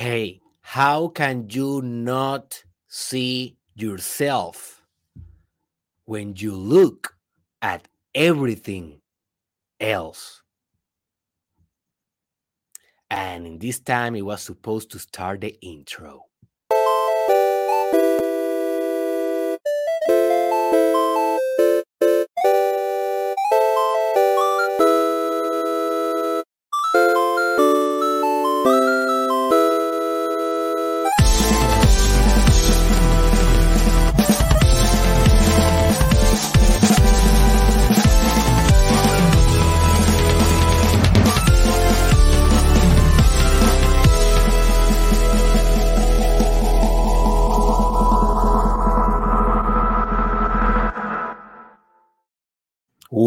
Hey, how can you not see yourself when you look at everything else? And in this time, it was supposed to start the intro.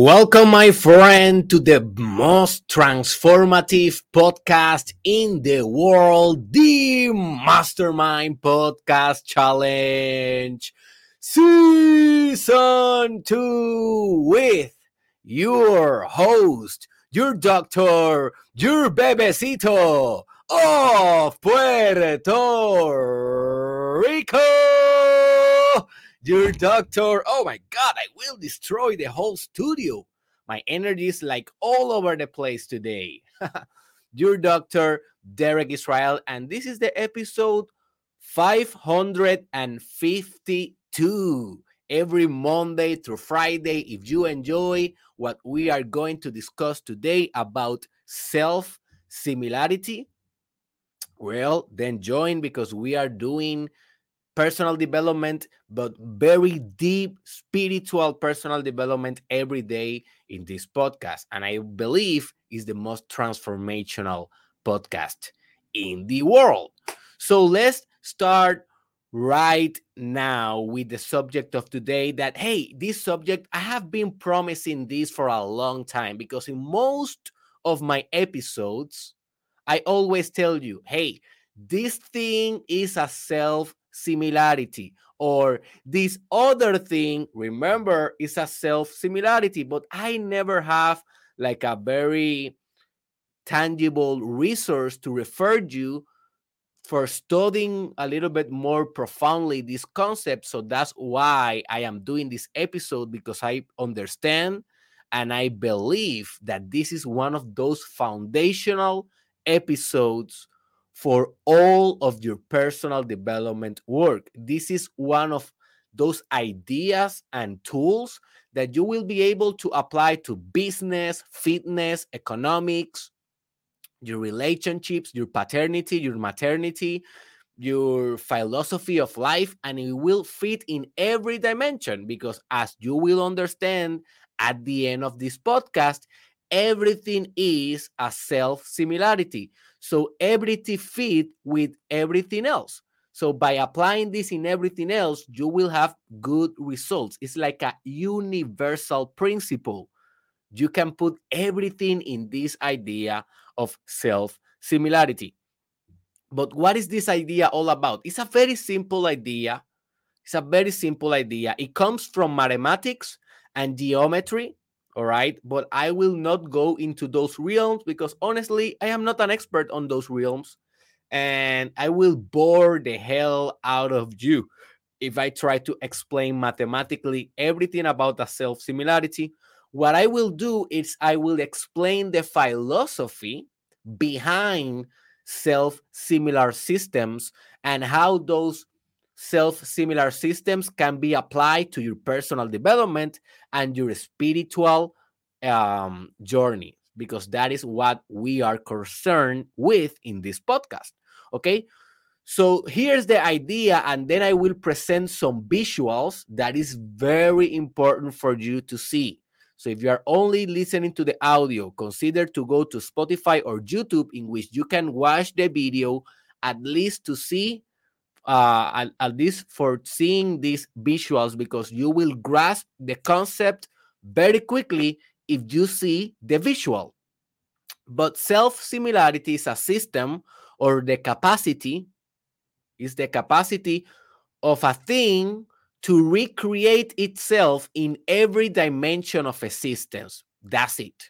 Welcome, my friend, to the most transformative podcast in the world, the Mastermind Podcast Challenge Season 2 with your host, your doctor, your bebecito of Puerto Rico your doctor. Oh my God, I will destroy the whole studio. My energy is like all over the place today. Dear doctor, Derek Israel, and this is the episode 552 every Monday through Friday. If you enjoy what we are going to discuss today about self similarity, well, then join because we are doing personal development, but very deep spiritual personal development every day in this podcast. And I believe is the most transformational podcast in the world. So let's start right now with the subject of today that hey this subject i have been promising this for a long time because in most of my episodes i always tell you hey this thing is a self similarity or this other thing remember is a self similarity but i never have like a very tangible resource to refer you for studying a little bit more profoundly this concept. So that's why i am doing this episode because i understand and i believe that this is one of those foundational episodes for all of your personal development work. This is one of those ideas and tools that you will be able to apply to business, fitness, economics, your relationships, your paternity, your maternity, your philosophy of life, and it will fit in every dimension because, as you will understand at the end of this podcast, everything is a self similarity. So everything fit with everything else. So by applying this in everything else, you will have good results. It's like a universal principle. You can put everything in this idea of self similarity. But what is this idea all about? It's a very simple idea. It's a very simple idea. It comes from mathematics and geometry all right? But i will not go into those realms because honestly i am not an expert on those realms and i will bore the hell out of you if i try to explain mathematically everything about the self similarity what i will do is i will explain the philosophy behind self similar systems and how those self similar systems can be applied to your personal development and your spiritual um, journey because that is what we are concerned with in this podcast. Okay. So here's the idea, and then I will present some visuals that is very important for you to see. So if you are only listening to the audio, consider to go to Spotify or YouTube in which you can watch the video at least to see uh, at, at least for seeing these visuals because you will grasp the concept very quickly if you see the visual. But self similarity is a system or the capacity is the capacity of a thing to recreate itself in every dimension of existence. That's it.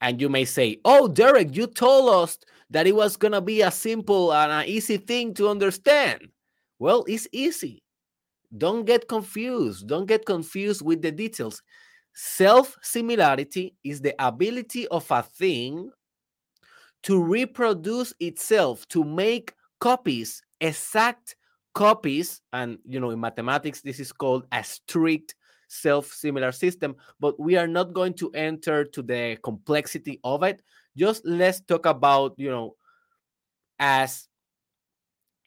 And you may say, Oh, Derek, you told us that it was going to be a simple and an easy thing to understand. Well, it's easy. Don't get confused. Don't get confused with the details. Self similarity is the ability of a thing to reproduce itself, to make copies, exact copies. And, you know, in mathematics, this is called a strict self-similar system, but we are not going to enter to the complexity of it. Just let's talk about, you know, as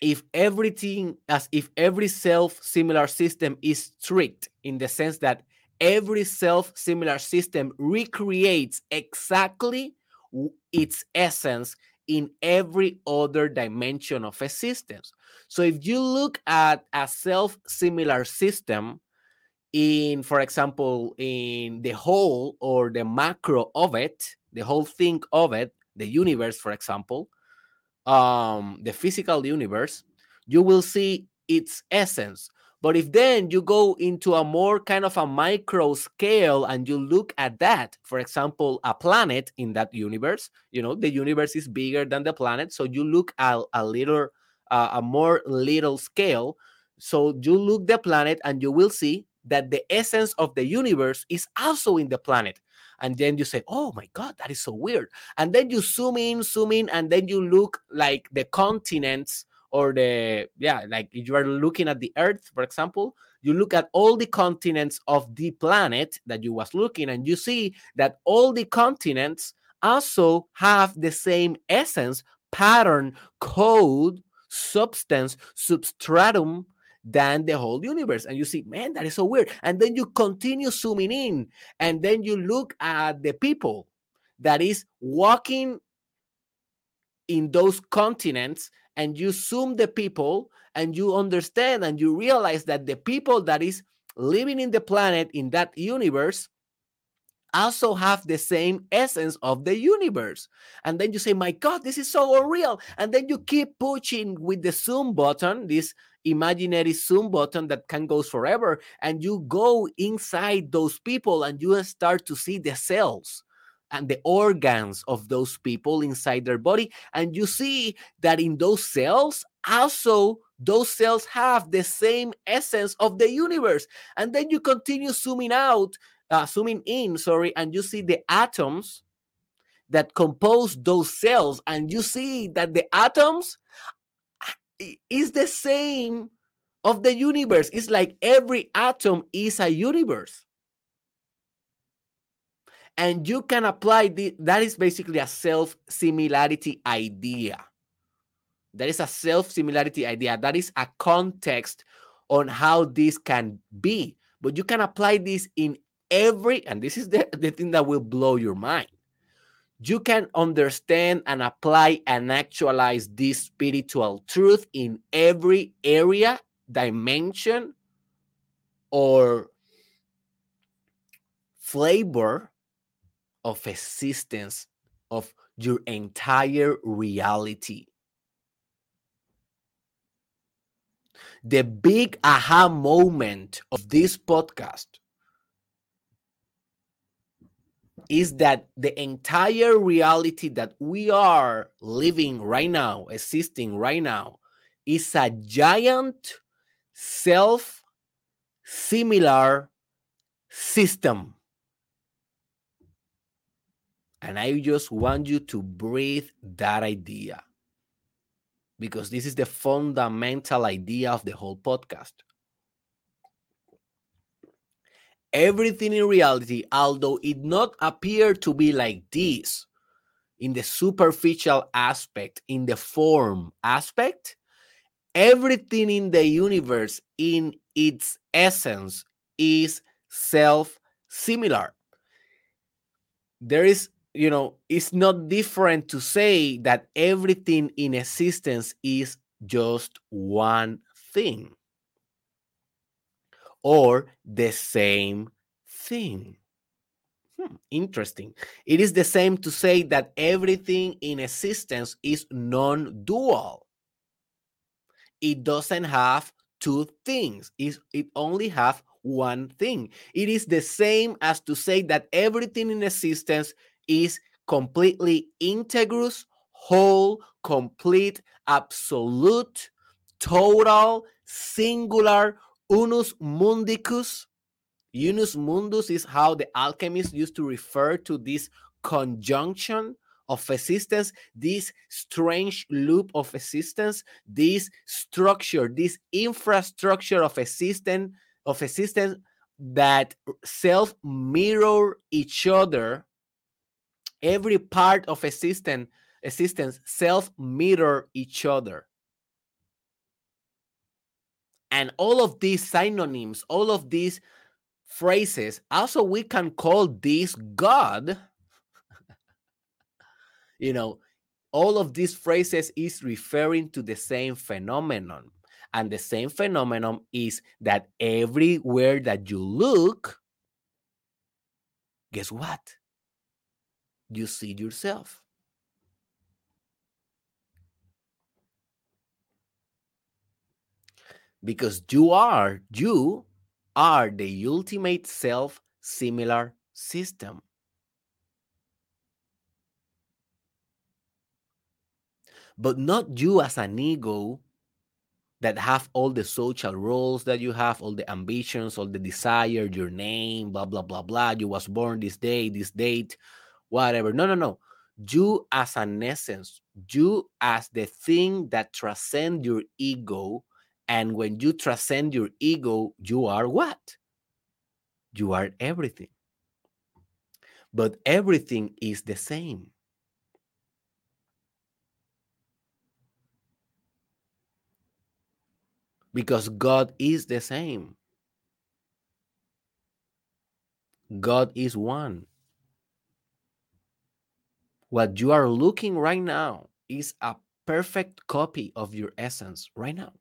if everything as if every self-similar system is strict in the sense that every self-similar system recreates exactly its essence in every other dimension of existence. So if you look at a self-similar system, in for example in the whole or the macro of it the whole thing of it the universe for example um the physical universe you will see its essence but if then you go into a more kind of a micro scale and you look at that for example a planet in that universe you know the universe is bigger than the planet so you look at a little uh, a more little scale so you look the planet and you will see that the essence of the universe is also in the planet. And then you say, oh my God, that is so weird. And then you zoom in, zoom in, and then you look like the continents or the, yeah, like if you are looking at the earth, for example, you look at all the continents of the planet that you was looking and you see that all the continents also have the same essence, pattern, code, substance, substratum, than the whole universe. And you see, man, that is so weird. And then you continue zooming in, and then you look at the people that is walking in those continents, and you zoom the people, and you understand and you realize that the people that is living in the planet in that universe also have the same essence of the universe. And then you say, My God, this is so unreal. And then you keep pushing with the zoom button, this imaginary zoom button that can go forever. And you go inside those people and you start to see the cells and the organs of those people inside their body. And you see that in those cells, also those cells have the same essence of the universe. And then you continue zooming out uh, zooming in, sorry, and you see the atoms that compose those cells, and you see that the atoms is the same of the universe. It's like every atom is a universe. And you can apply the, that is basically a self similarity idea. That is a self similarity idea. That is a context on how this can be. But you can apply this in every, and this is the, the thing that will blow your mind. You can understand and apply and actualize this spiritual truth in every area, dimension, or flavor of existence of your entire reality. The big aha moment of this podcast is that the entire reality that we are living right now, existing right now, is a giant self similar system. And I just want you to breathe that idea because this is the fundamental idea of the whole podcast everything in reality, although it not appear to be like this in the superficial aspect, in the form aspect, everything in the universe in its essence is self similar. There is, you know, it's not different to say that everything in existence is just one thing or the same thing. Hmm, interesting. It is the same to say that everything in existence is non dual. It doesn't have two things, it only has one thing. It is the same as to say that everything in existence is completely integrous, whole, complete, absolute, total, singular, unus mundicus. Unus mundus is how the alchemists used to refer to this conjunction of existence, this strange loop of existence, this structure, this infrastructure of existence, of existence that self mirror each other. Every part of existence, existence self mirror each other. And all of these synonyms, all of these phrases, also we can call this God you know, all of these phrases is referring to the same phenomenon. And the same phenomenon is that everywhere that you look, guess what? You see yourself. Because you are, you are the ultimate self similar system. but not you as an ego that have all the social roles that you have, all the ambitions, all the desire, your name, blah blah blah blah. You was born this day, this date, whatever. No, no, no. You as an essence, you as the thing that transcend your ego, and when you transcend your ego, you are what? You are everything. But everything is the same. because God is the same. God is one. What you are looking right now is a perfect copy of your essence right now.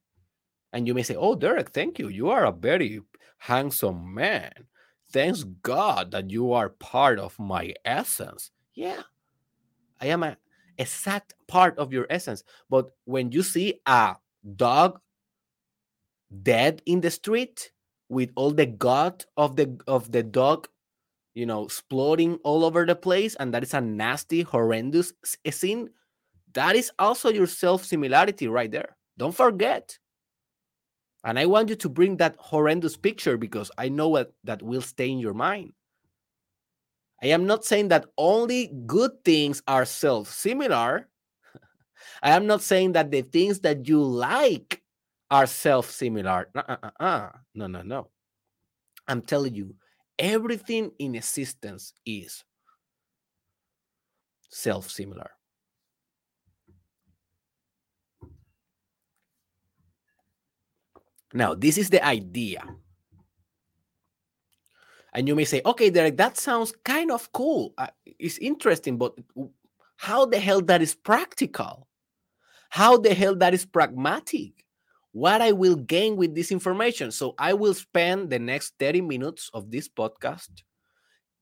And you may say, Oh, Derek, thank you. You are a very handsome man. Thanks God that you are part of my essence. Yeah, I am a exact part of your essence. But when you see a dog dead in the street with all the gut of the of the dog you know exploding all over the place and that is a nasty horrendous scene that is also your self similarity right there don't forget and i want you to bring that horrendous picture because i know what that will stay in your mind i am not saying that only good things are self similar i am not saying that the things that you like are self similar. Uh, uh, uh, no, no, no. I'm telling you, everything in existence is self similar. Now, this is the idea. And you may say, okay, Derek, that sounds kind of cool. Uh, it's interesting, but how the hell that is practical? How the hell that is pragmatic? what I will gain with this information. So I will spend the next 30 minutes of this podcast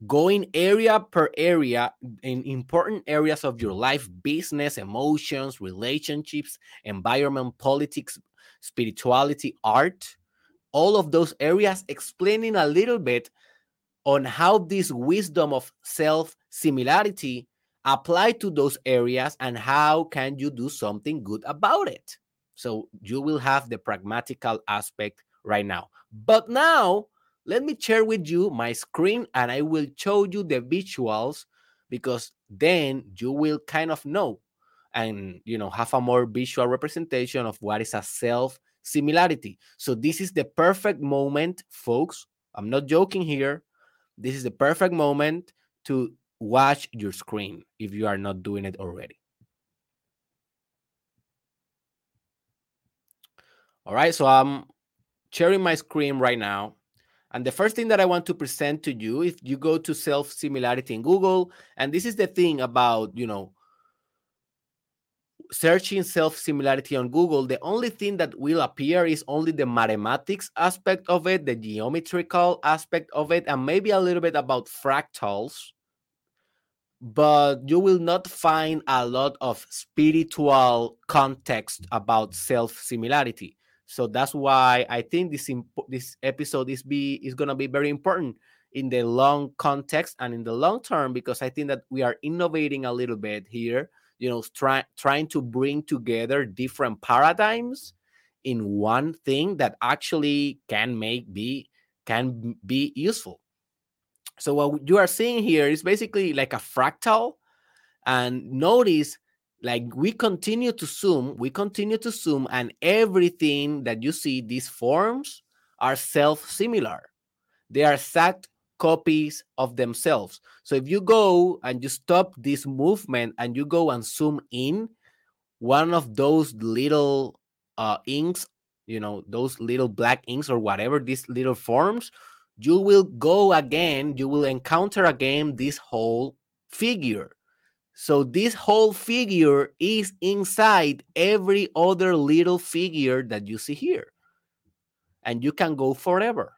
going area per area in important areas of your life business, emotions, relationships, environment, politics, spirituality, art all of those areas, explaining a little bit on how this wisdom of self similarity apply to those areas and how can you do something good about it so you will have the pragmatical aspect right now. But now, let me share with you my screen and I will show you the visuals because then you will kind of know and you know have a more visual representation of what is a self similarity. So this is the perfect moment, folks. I'm not joking here. This is the perfect moment to watch your screen if you are not doing it already. All right, so I'm sharing my screen right now. And the first thing that I want to present to you, if you go to self similarity in Google, and this is the thing about, you know, searching self similarity on Google, the only thing that will appear is only the mathematics aspect of it, the geometrical aspect of it, and maybe a little bit about fractals. But you will not find a lot of spiritual context about self similarity. So that's why I think this imp- this episode is be is gonna be very important in the long context and in the long term because I think that we are innovating a little bit here you know try, trying to bring together different paradigms in one thing that actually can make be can be useful. So what you are seeing here is basically like a fractal and notice like we continue to zoom we continue to zoom and everything that you see these forms are self similar they are exact copies of themselves so if you go and you stop this movement and you go and zoom in one of those little uh inks you know those little black inks or whatever these little forms you will go again you will encounter again this whole figure so this whole figure is inside every other little figure that you see here. And you can go forever.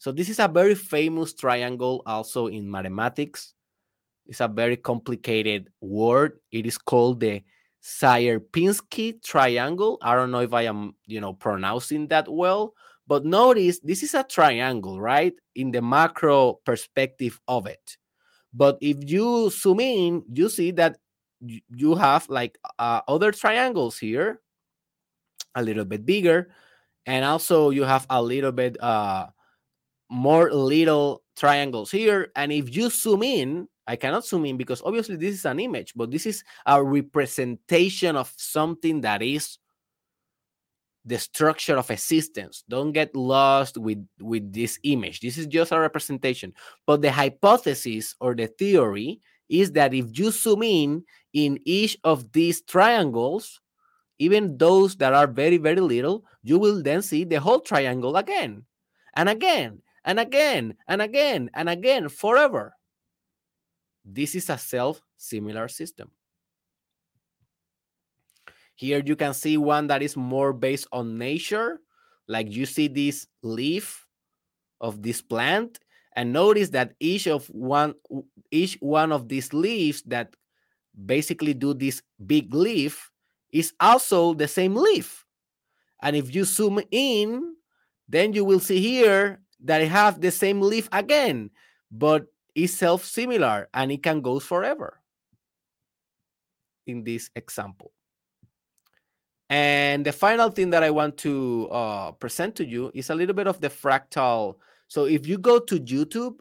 So this is a very famous triangle also in mathematics. It's a very complicated word. It is called the Sierpinski triangle. I don't know if I am, you know, pronouncing that well, but notice this is a triangle, right? In the macro perspective of it. But if you zoom in, you see that you have like uh, other triangles here, a little bit bigger, and also you have a little bit uh, more little triangles here. And if you zoom in, I cannot zoom in because obviously this is an image, but this is a representation of something that is the structure of existence. Don't get lost with with this image. This is just a representation. But the hypothesis or the theory is that if you zoom in in each of these triangles even those that are very very little you will then see the whole triangle again. And again and again and again and again forever this is a self similar system here you can see one that is more based on nature. Like you see this leaf of this plant and notice that each of one each one of these leaves that basically do this big leaf is also the same leaf. And if you zoom in, then you will see here that have the same leaf again, but it's self-similar and it can go forever in this example. And the final thing that I want to uh, present to you is a little bit of the fractal. So if you go to YouTube,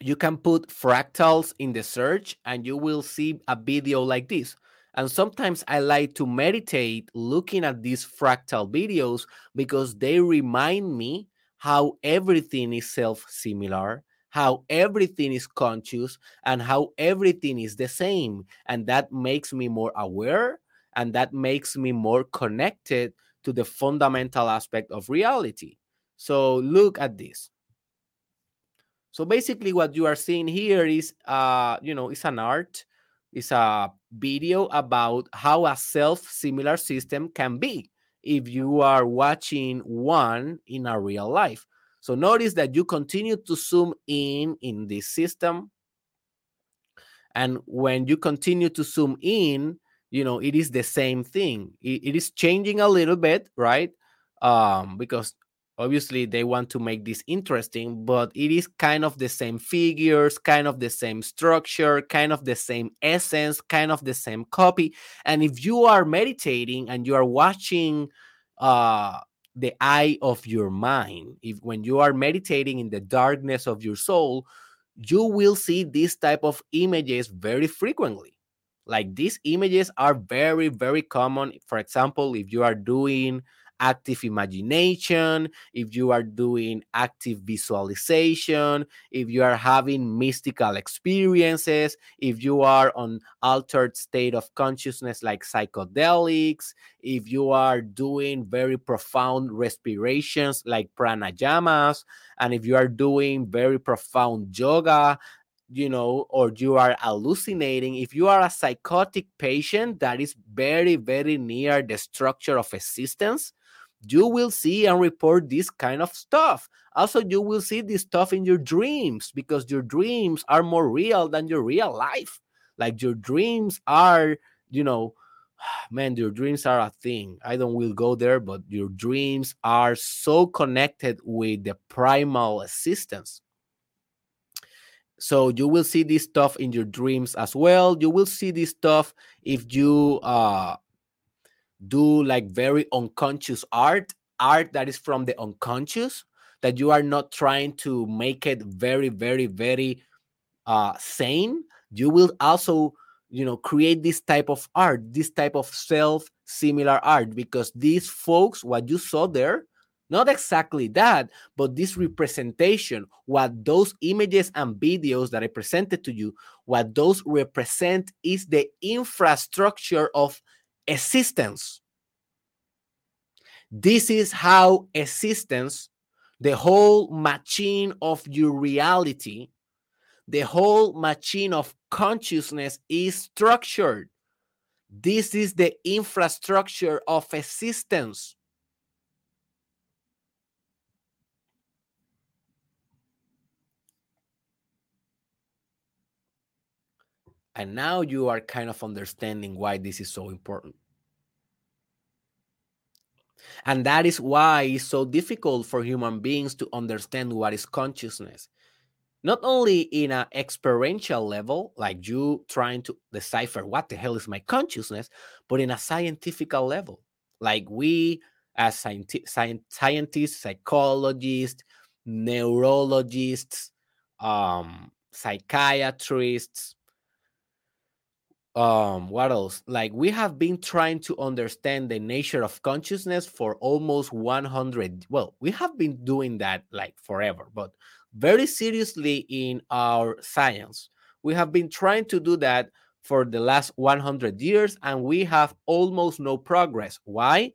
you can put fractals in the search and you will see a video like this. And sometimes I like to meditate looking at these fractal videos because they remind me how everything is self similar how everything is conscious and how everything is the same. And that makes me more aware and that makes me more connected to the fundamental aspect of reality. So look at this. So basically what you are seeing here is uh you know it's an art it's a video about how a self-similar system can be if you are watching one in a real life. So notice that you continue to zoom in in this system. And when you continue to zoom in, you know, it is the same thing. it, it is changing a little bit, right? Um, because obviously they want to make this interesting, but it is kind of the same figures, kind of the same structure, kind of the same essence, kind of the same copy. And if you are meditating and you are watching uh the eye of your mind if when you are meditating in the darkness of your soul you will see this type of images very frequently like these images are very very common for example if you are doing active imagination, if you are doing active visualization, if you are having mystical experiences, if you are on altered state of consciousness like psychedelics, if you are doing very profound respirations like pranayamas, and if you are doing very profound yoga, you know, or you are hallucinating, if you are a psychotic patient that is very, very near the structure of existence, you will see and report this kind of stuff. Also, you will see this stuff in your dreams because your dreams are more real than your real life. Like your dreams are, you know, man, your dreams are a thing. I don't will go there, but your dreams are so connected with the primal existence. So you will see this stuff in your dreams as well. You will see this stuff if you uh, do like very unconscious art, art that is from the unconscious, that you are not trying to make it very, very, very uh, sane. You will also, you know, create this type of art, this type of self similar art, because these folks, what you saw there, not exactly that, but this representation, what those images and videos that I presented to you, what those represent is the infrastructure of existence. This is how existence, the whole machine of your reality, the whole machine of consciousness is structured. This is the infrastructure of existence. And now you are kind of understanding why this is so important. And that is why it's so difficult for human beings to understand what is consciousness. Not only in an experiential level, like you trying to decipher what the hell is my consciousness, but in a scientific level, like we as scienti- scientists, psychologists, neurologists, um, psychiatrists, um what else? Like we have been trying to understand the nature of consciousness for almost 100 well we have been doing that like forever but very seriously in our science. We have been trying to do that for the last 100 years and we have almost no progress. Why?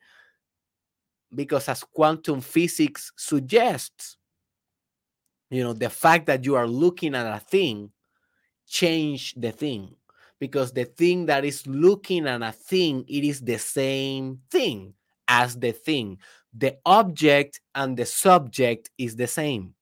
Because as quantum physics suggests you know the fact that you are looking at a thing change the thing because the thing that is looking at a thing it is the same thing as the thing. The object and the subject is the same.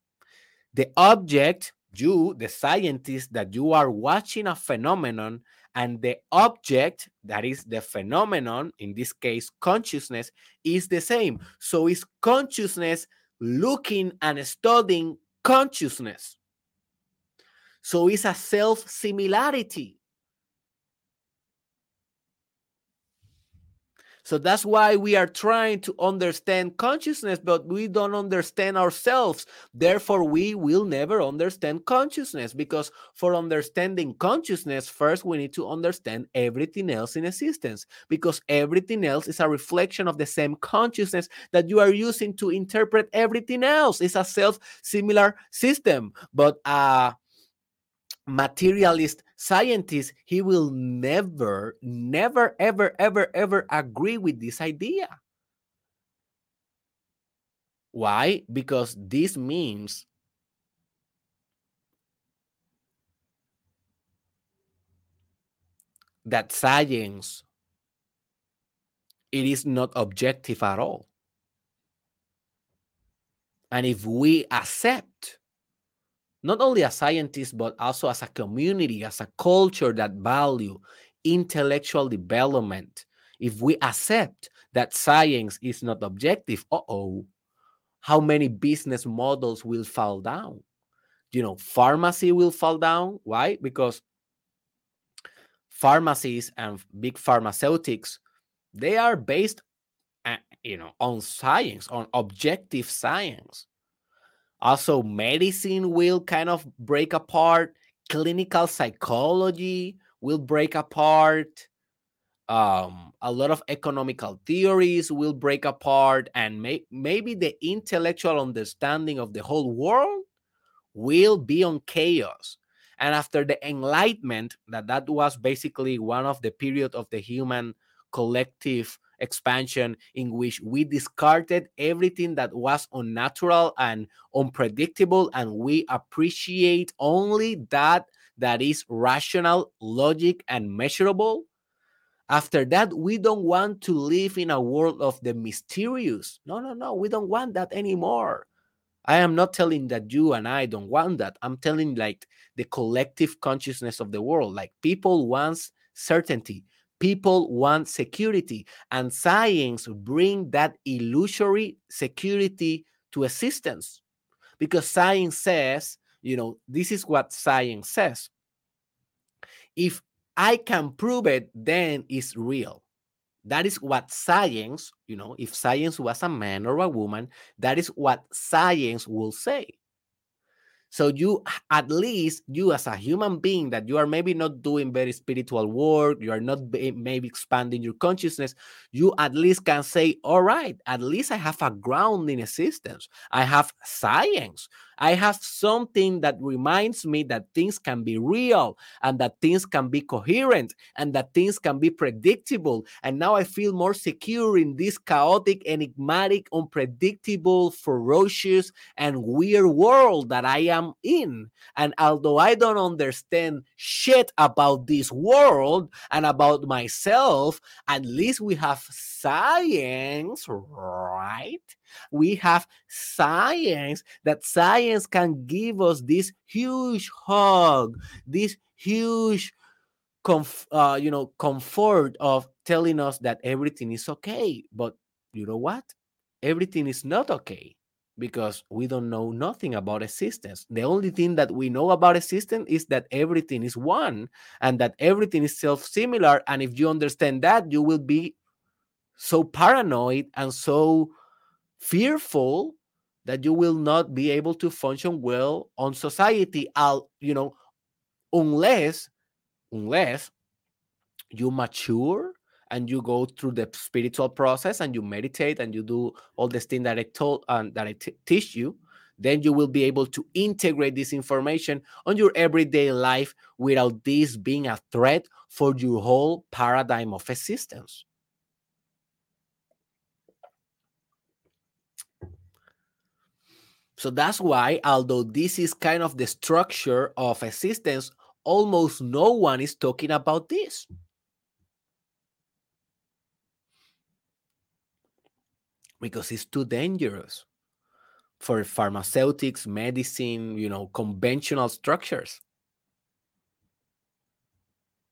The object you the scientist that you are watching a phenomenon and the object that is the phenomenon in this case consciousness is the same. So is consciousness looking and studying consciousness. So it's a self similarity So that's why we are trying to understand consciousness, but we don't understand ourselves. Therefore, we will never understand consciousness because for understanding consciousness, first we need to understand everything else in existence because everything else is a reflection of the same consciousness that you are using to interpret everything else. It's a self similar system, but uh materialist scientist, he will never, never, ever, ever, ever agree with this idea. Why? Because this means that science it is not objective at all. And if we accept not only as scientists, but also as a community, as a culture that value intellectual development. If we accept that science is not objective, uh-oh, how many business models will fall down? You know, pharmacy will fall down. Why? Because pharmacies and big pharmaceutics, they are based, uh, you know, on science, on objective science. Also, medicine will kind of break apart. Clinical psychology will break apart. Um, a lot of economical theories will break apart, and may- maybe the intellectual understanding of the whole world will be on chaos. And after the Enlightenment, that that was basically one of the period of the human collective expansion in which we discarded everything that was unnatural and unpredictable and we appreciate only that that is rational logic and measurable. After that we don't want to live in a world of the mysterious. No no no we don't want that anymore. I am not telling that you and i don't want that. I'm telling like the collective consciousness of the world. Like people wants certainty people want security and science bring that illusory security to existence because science says you know, this is what science says. If I can prove it, then it's real. That is what science, you know, if science was a man or a woman, that is what science will say. So you at least you as a human being that you are maybe not doing very spiritual work, you are not maybe expanding your consciousness, you at least can say, all right, at least I have a grounding existence. I have science. I have something that reminds me that things can be real and that things can be coherent and that things can be predictable. And now I feel more secure in this chaotic, enigmatic, unpredictable, ferocious, and weird world that I am in. And although I don't understand shit about this world and about myself, at least we have science, right? We have science that science can give us this huge hug, this huge uh, you know comfort of telling us that everything is okay. But you know what? Everything is not okay because we don't know nothing about existence. The only thing that we know about existence is that everything is one and that everything is self similar. And if you understand that, you will be so paranoid and so fearful that you will not be able to function well on society I'll, you know unless unless you mature and you go through the spiritual process and you meditate and you do all this thing that I told and um, that I teach you, then you will be able to integrate this information on your everyday life without this being a threat for your whole paradigm of existence. So that's why, although this is kind of the structure of existence, almost no one is talking about this. Because it's too dangerous for pharmaceutics, medicine, you know, conventional structures.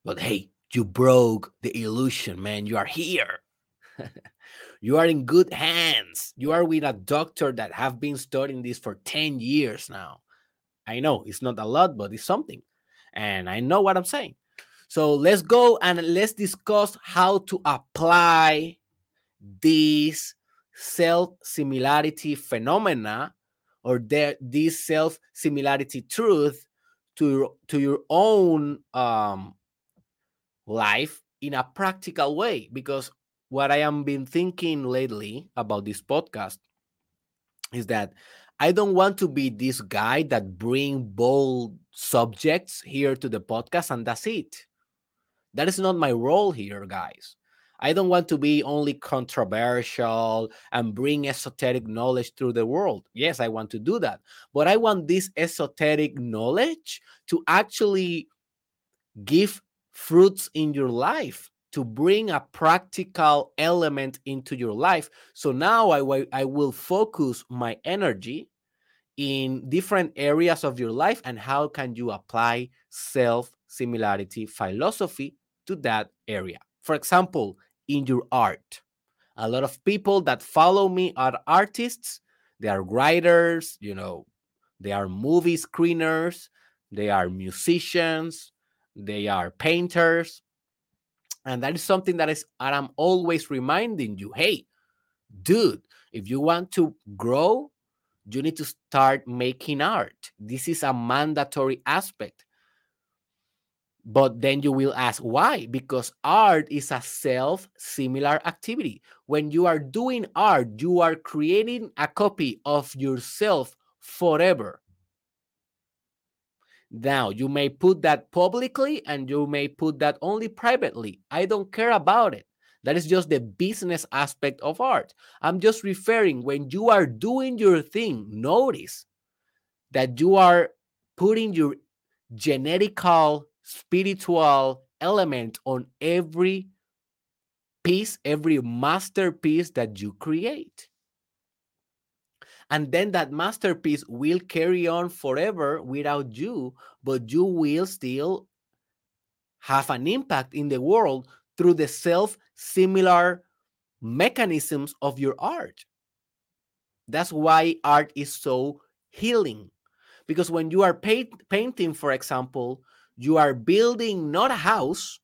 But hey, you broke the illusion, man. You are here. you are in good hands. You are with a doctor that have been studying this for 10 years now. I know it's not a lot, but it's something. And I know what I'm saying. So let's go and let's discuss how to apply this self similarity phenomena or this self similarity truth to, to your own um, life in a practical way because what I am been thinking lately about this podcast is that I don't want to be this guy that bring bold subjects here to the podcast and that's it. That is not my role here, guys. I don't want to be only controversial and bring esoteric knowledge through the world. Yes, I want to do that. But I want this esoteric knowledge to actually give fruits in your life to bring a practical element into your life. So now I, I will focus my energy in different areas of your life and how can you apply self similarity philosophy to that area. For example, in your art. A lot of people that follow me are artists, they are writers, you know, they are movie screeners, they are musicians, they are painters, and that is something that is that I'm always reminding you, hey, dude, if you want to grow, you need to start making art. This is a mandatory aspect. But then you will ask why? Because art is a self similar activity. When you are doing art, you are creating a copy of yourself forever. Now, you may put that publicly and you may put that only privately. I don't care about it. That is just the business aspect of art. I'm just referring when you are doing your thing, notice that you are putting your genetical, spiritual element on every piece, every masterpiece that you create. And then that masterpiece will carry on forever without you but you will still have an impact in the world through the self similar mechanisms of your art. That's why art is so healing. Because when you are paint, painting, for example, you are building not a house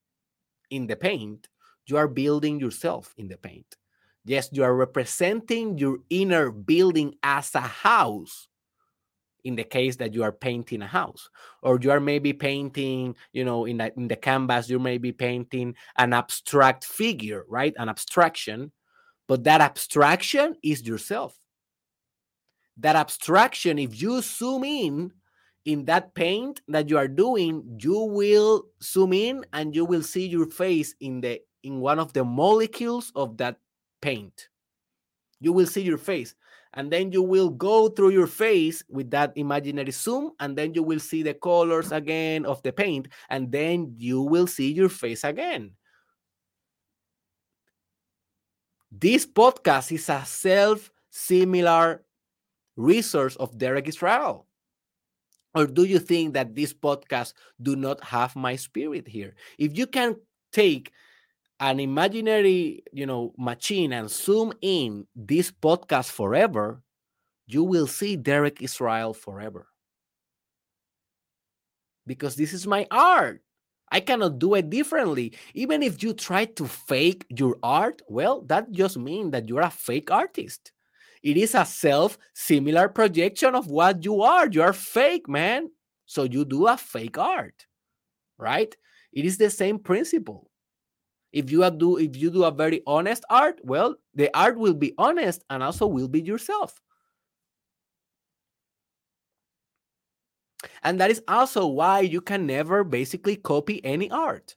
in the paint, you are building yourself in the paint. Yes, you are representing your inner building as a house in the case that you are painting a house. Or you are maybe painting you know in the, in the canvas you may be painting an abstract figure right? An abstraction. But that abstraction is yourself. That abstraction if you zoom in in that paint that you are doing you will zoom in and you will see your face in the in one of the molecules of that paint. You will see your face and then you will go through your face with that imaginary zoom and then you will see the colors again of the paint and then you will see your face again. This podcast is a self similar resource of derek israel or do you think that this podcast do not have my spirit here? If you can take an imaginary you know machine and zoom in this podcast forever you will see derek israel forever. Because this is my art. I cannot do it differently. Even if you try to fake your art well that just means that you're a fake artist it is a self similar projection of what you are. You are fake man. So you do a fake art right? It is the same principle. If you do if you do a very honest art well the art will be honest and also will be yourself. And that is also why you can never basically copy any art.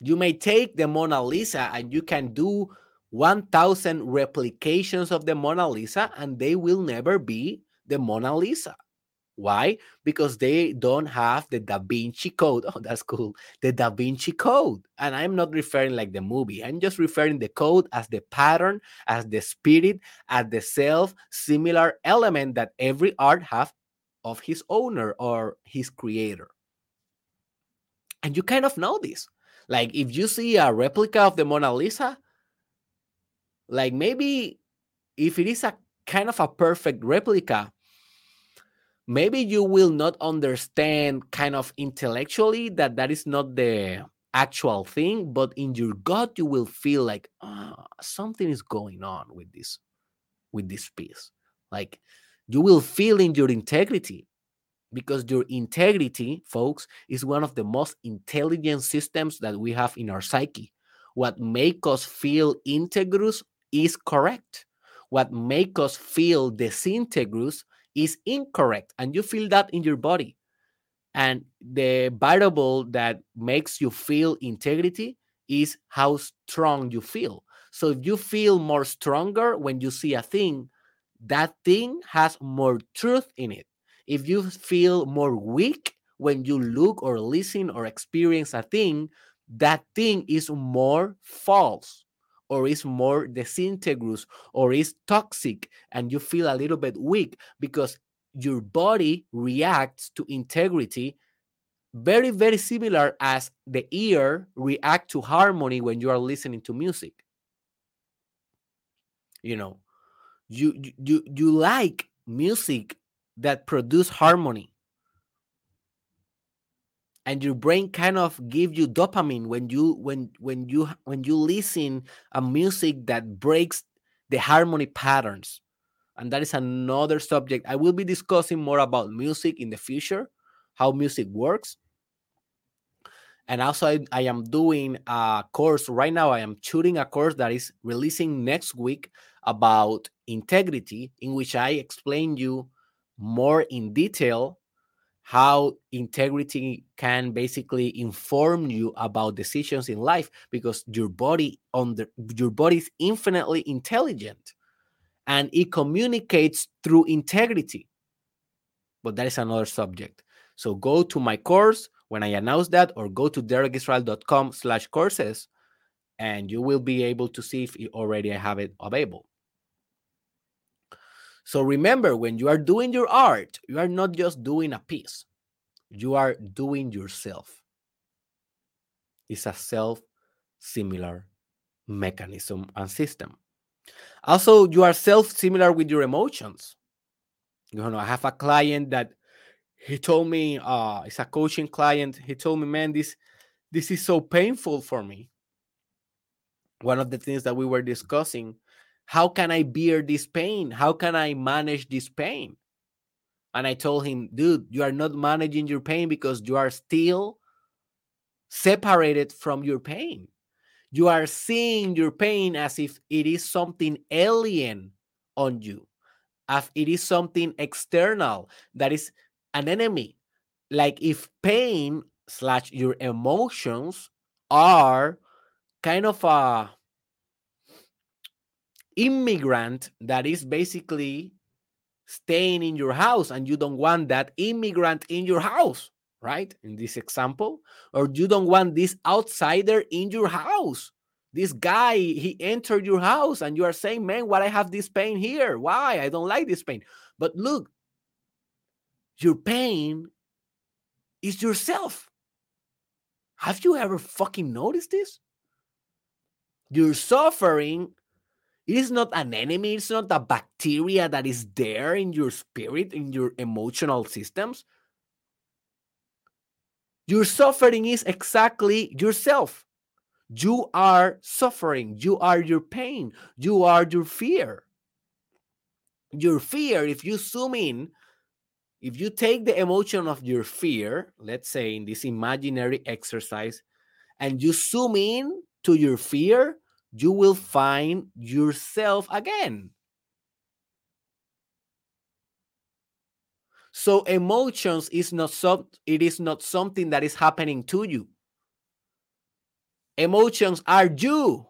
You may take the mona lisa and you can do 1000 replications of the mona lisa and they will never be the mona lisa why? Because they don't have the Da Vinci Code. Oh, that's cool. The Da Vinci Code. And I'm not referring like the movie. I'm just referring the code as the pattern, as the spirit, as the self similar element that every art have of his owner or his creator. And you kind of know this. Like if you see a replica of the Mona Lisa, like maybe if it is a kind of a perfect replica, maybe you will not understand kind of intellectually that that is not the actual thing but in your gut you will feel like oh, something is going on with this with this piece. Like you will feel in your integrity because your integrity folks is one of the most intelligent systems that we have in our psyche. What make us feel integrous is correct. What make us feel disintegrous is incorrect and you feel that in your body. And the variable that makes you feel integrity is how strong you feel. So if you feel more stronger when you see a thing that thing has more truth in it. If you feel more weak when you look or listen or experience a thing that thing is more false or is more disintegrous or is toxic and you feel a little bit weak because your body reacts to integrity very very similar as the ear react to harmony when you are listening to music. You know you you you like music that produce harmony and your brain kind of give you dopamine when you when when you when you listen a music that breaks the harmony patterns. And that is another subject. I will be discussing more about music in the future how music works. And also I, I, am doing a course right now i am shooting a course that is releasing next week about integrity in which i explain you more in detail how integrity can basically inform you about decisions in life because your body the your body is infinitely intelligent and it communicates through integrity. But that is another subject. So go to my course when i announce that or go to derekisrael.com slash courses and you will be able to see if you already i have it available so remember, when you are doing your art, you are not just doing a piece, you are doing yourself. It's a self similar mechanism and system. Also, you are self similar with your emotions. You know, I have a client that he told me, uh, it's a coaching client. He told me, man, this this is so painful for me. One of the things that we were discussing, how can I bear this pain? How can I manage this pain? And I told him, dude, you are not managing your pain because you are still separated from your pain. You are seeing your pain as if it is something alien on you, as it is something external that is an enemy. Like if pain slash your emotions are kind of a immigrant that is basically staying in your house and you don't want that immigrant in your house right? In this example or you don't want this outsider in your house. This guy he entered your house and you are saying man why i have this pain here? Why? I don't like this pain. But look your pain is yourself. Have you ever fucking noticed this? Your suffering it is not an enemy it's not a bacteria that is there in your spirit in your emotional systems. Your suffering is exactly yourself. You are suffering you are your pain you are your fear. Your fear if you zoom in if you take the emotion of your fear let's say in this imaginary exercise and you zoom in to your fear you will find yourself again. So emotions is not so it is not something that is happening to you. Emotions are you.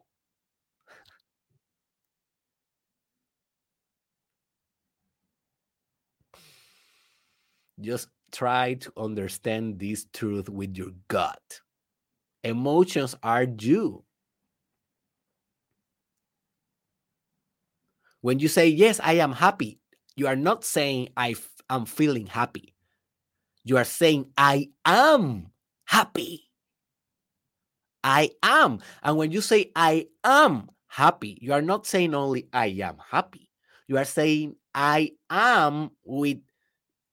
Just try to understand this truth with your gut. Emotions are you. When you say, Yes, I am happy, you are not saying, I am feeling happy. You are saying, I am happy. I am. And when you say, I am happy, you are not saying only, I am happy. You are saying, I am with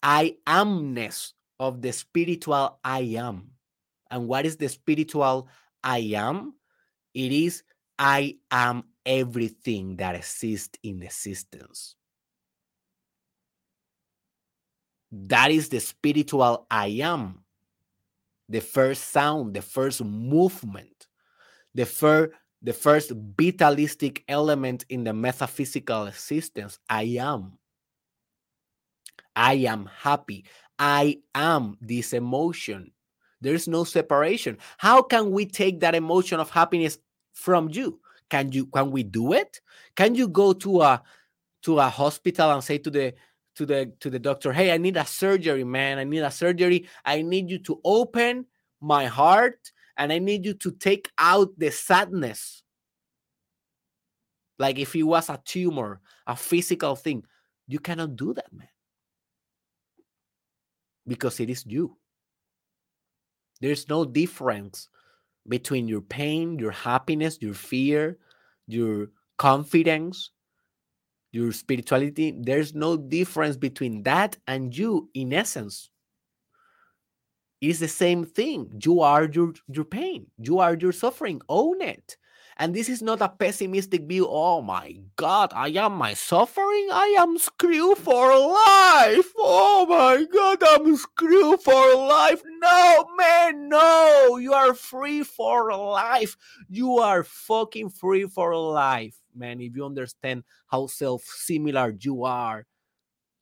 I amness of the spiritual I am. And what is the spiritual I am? It is I am everything that exists in existence. That is the spiritual I am. The first sound, the first movement, the first the first vitalistic element in the metaphysical existence. I am. I am happy. I am this emotion. There's no separation. How can we take that emotion of happiness from you? Can you can we do it? Can you go to a to a hospital and say to the to the to the doctor, "Hey, I need a surgery, man. I need a surgery. I need you to open my heart and I need you to take out the sadness." Like if it was a tumor, a physical thing, you cannot do that, man. Because it is you. There's no difference between your pain, your happiness, your fear, your confidence, your spirituality. There's no difference between that and you in essence. It's the same thing. You are your, your pain, you are your suffering. Own it. And this is not a pessimistic view. Oh my God, I am my suffering. I am screwed for life. Oh my God, I'm screwed for life. No, man, no. You are free for life. You are fucking free for life, man. If you understand how self similar you are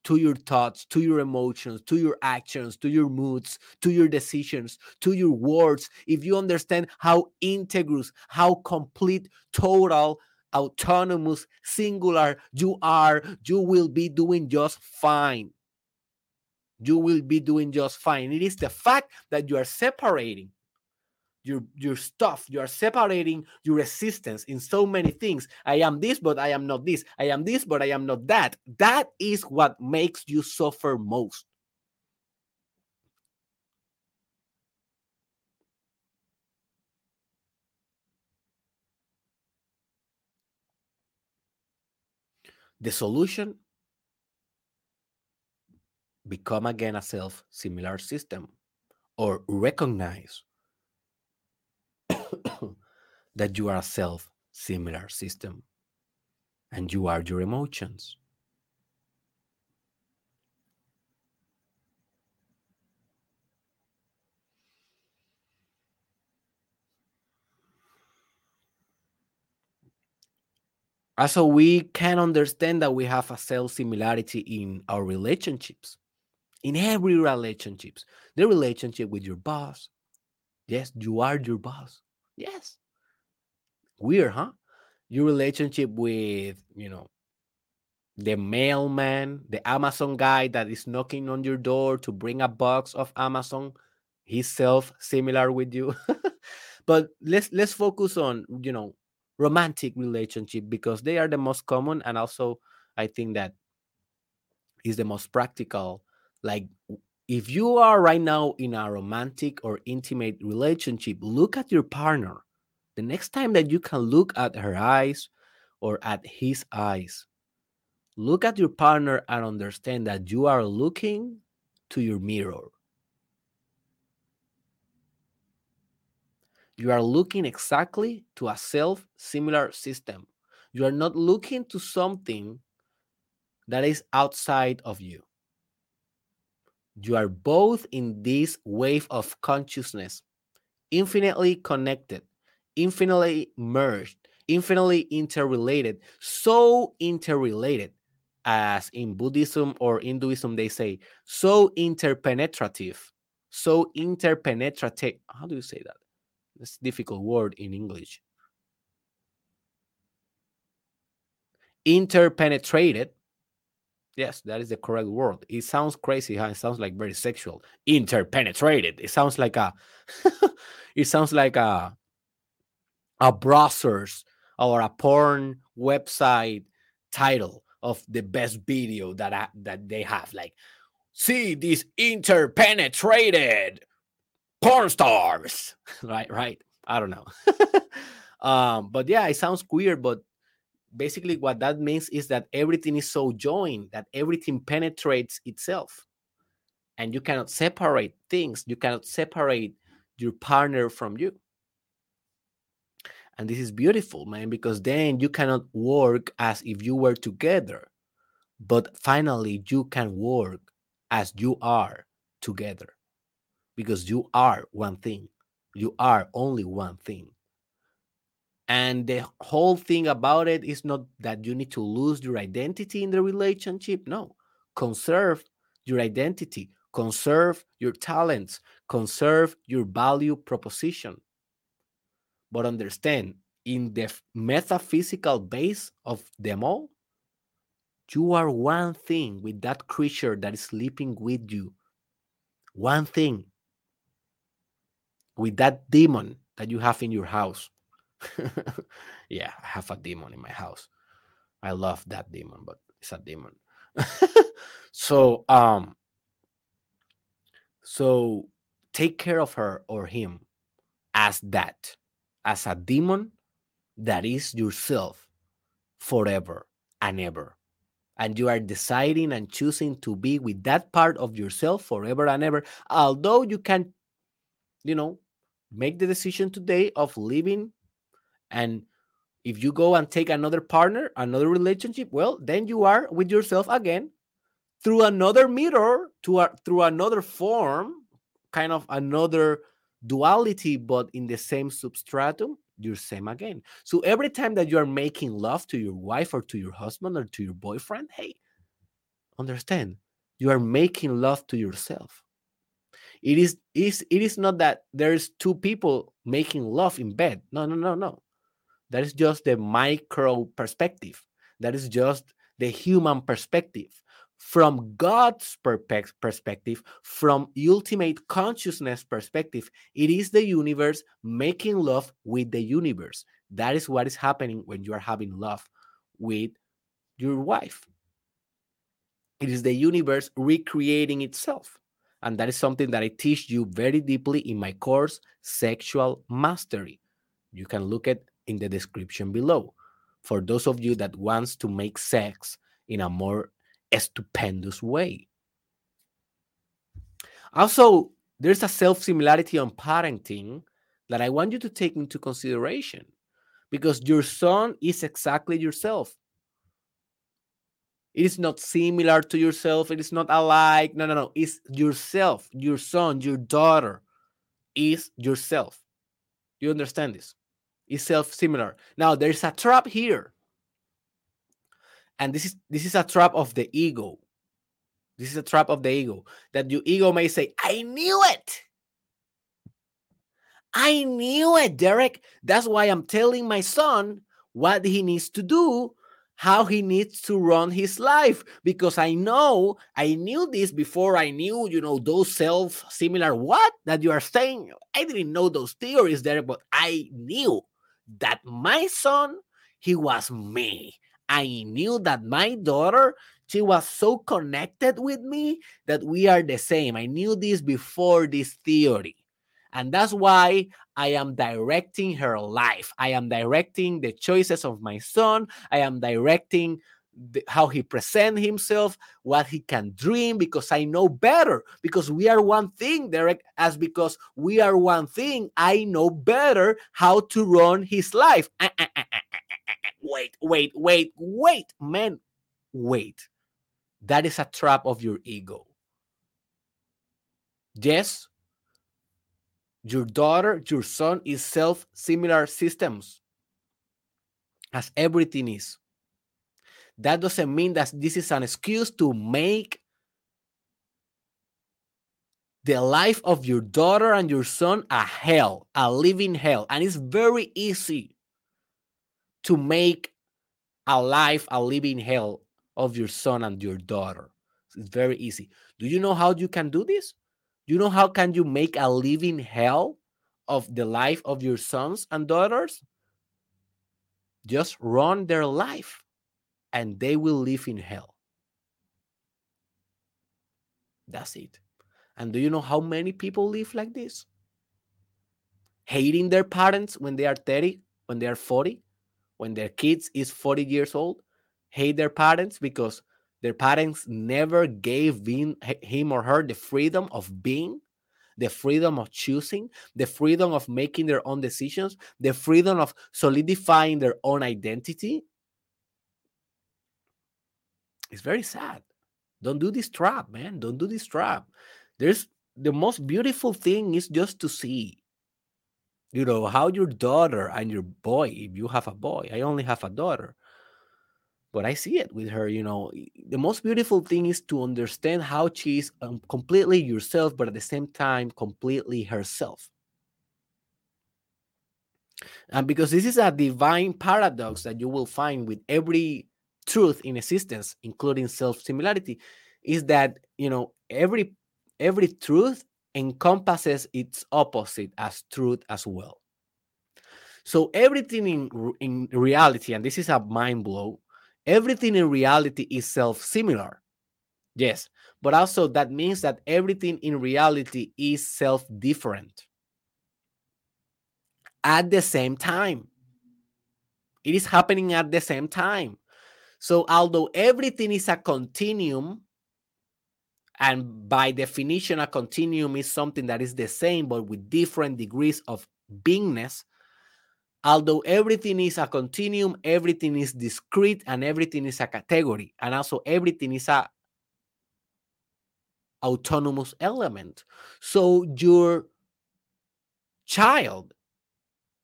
to your thoughts, to your emotions, to your actions, to your moods, to your decisions, to your words, if you understand how integrous, how complete, total, autonomous, singular you are, you will be doing just fine. You will be doing just fine. It is the fact that you are separating your your stuff you are separating your existence in so many things. I am this but i am not this. I am this but i am not that. That is what makes you suffer most. The solution? Become again a self similar system or recognize that you are a self similar system and you are your emotions. Also, we can understand that we have a self similarity in our relationships, in every relationships. The relationship with your boss. Yes, you are your boss. Yes. Weird, huh? Your relationship with, you know, the mailman, the Amazon guy that is knocking on your door to bring a box of Amazon, he's self similar with you. but let's let's focus on, you know, romantic relationship because they are the most common and also I think that is the most practical. Like if you are right now in a romantic or intimate relationship, look at your partner. The next time that you can look at her eyes or at his eyes, look at your partner and understand that you are looking to your mirror. You are looking exactly to a self similar system. You are not looking to something that is outside of you. You are both in this wave of consciousness, infinitely connected, infinitely merged, infinitely interrelated, so interrelated as in Buddhism or Hinduism they say, so interpenetrative, so interpenetrative. How do you say that? It's a difficult word in English. Interpenetrated. Yes, that is the correct word. It sounds crazy, huh? It sounds like very sexual. Interpenetrated. It sounds like a it sounds like a a browser's or a porn website title of the best video that I, that they have. Like, see these interpenetrated porn stars right right i don't know um but yeah it sounds weird but basically what that means is that everything is so joined that everything penetrates itself and you cannot separate things you cannot separate your partner from you and this is beautiful man because then you cannot work as if you were together but finally you can work as you are together because you are one thing. You are only one thing. And the whole thing about it is not that you need to lose your identity in the relationship. No, conserve your identity, conserve your talents, conserve your value proposition. But understand, in the metaphysical base of them all, you are one thing with that creature that is sleeping with you. One thing with that demon that you have in your house. yeah, I have a demon in my house. I love that demon, but it's a demon. so, um, so take care of her or him as that, as a demon that is yourself forever and ever. And you are deciding and choosing to be with that part of yourself forever and ever. Although you can, you know, make the decision today of leaving and if you go and take another partner another relationship well then you are with yourself again through another mirror to a, through another form kind of another duality but in the same substratum you're same again. So every time that you are making love to your wife or to your husband or to your boyfriend hey understand you are making love to yourself. It is is it is not that there's two people making love in bed. No no no no that is just the micro perspective. That is just the human perspective. From god's perspective from ultimate consciousness perspective it is the universe making love with the universe. That is what is happening when you are having love with your wife. It is the universe recreating itself. And that is something that I teach you very deeply in my course, Sexual Mastery. You can look at in the description below. For those of you that wants to make sex in a more stupendous way. Also, there's a self similarity on parenting that I want you to take into consideration because your son is exactly yourself. It is not similar to yourself. It is not alike. No, no, no. It's yourself, your son, your daughter is yourself. You understand this? It's self similar. Now, there's a trap here. And this is this is a trap of the ego. This is a trap of the ego that your ego may say, I knew it. I knew it, Derek. That's why I'm telling my son what he needs to do, how he needs to run his life. Because I know I knew this before I knew, you know, those self similar what that you are saying. I didn't know those theories, Derek, but I knew that my son, he was me. I knew that my daughter, she was so connected with me that we are the same. I knew this before this theory. And that's why I am directing her life. I am directing the choices of my son. I am directing the, how he present himself, what he can dream, because I know better. Because we are one thing, Derek, as because we are one thing, I know better how to run his life. Ah, ah, ah, wait, wait, wait, wait, man, wait. That is a trap of your ego. Yes, your daughter, your son is self similar systems, as everything is. That doesn't mean that this is an excuse to make the life of your daughter and your son a hell, a living hell. And it's very easy to make a life a living hell of your son and your daughter. It's very easy. Do you know how you can do this? Do You know how can you make a living hell of the life of your sons and daughters? Just run their life and they will live in hell. That's it. And do you know how many people live like this? Hating their parents when they are 30, when they are 40, when their kids is 40 years old, hate their parents because their parents never gave him, him or her the freedom of being, the freedom of choosing, the freedom of making their own decisions, the freedom of solidifying their own identity. It's very sad. Don't do this trap, man. Don't do this trap. There's the most beautiful thing is just to see you know how your daughter and your boy if you have a boy i only have a daughter but i see it with her you know the most beautiful thing is to understand how she's um, completely yourself but at the same time completely herself and because this is a divine paradox that you will find with every truth in existence including self similarity is that you know every every truth encompasses its opposite as truth as well. So everything in, in reality, and this is a mind blow, everything in reality is self-similar. Yes, but also that means that everything in reality is self-different. At the same time. It is happening at the same time. So although everything is a continuum, and by definition, a continuum is something that is the same but with different degrees of beingness. Although everything is a continuum, everything is discrete and everything is a category, and also everything is a autonomous element. So your child,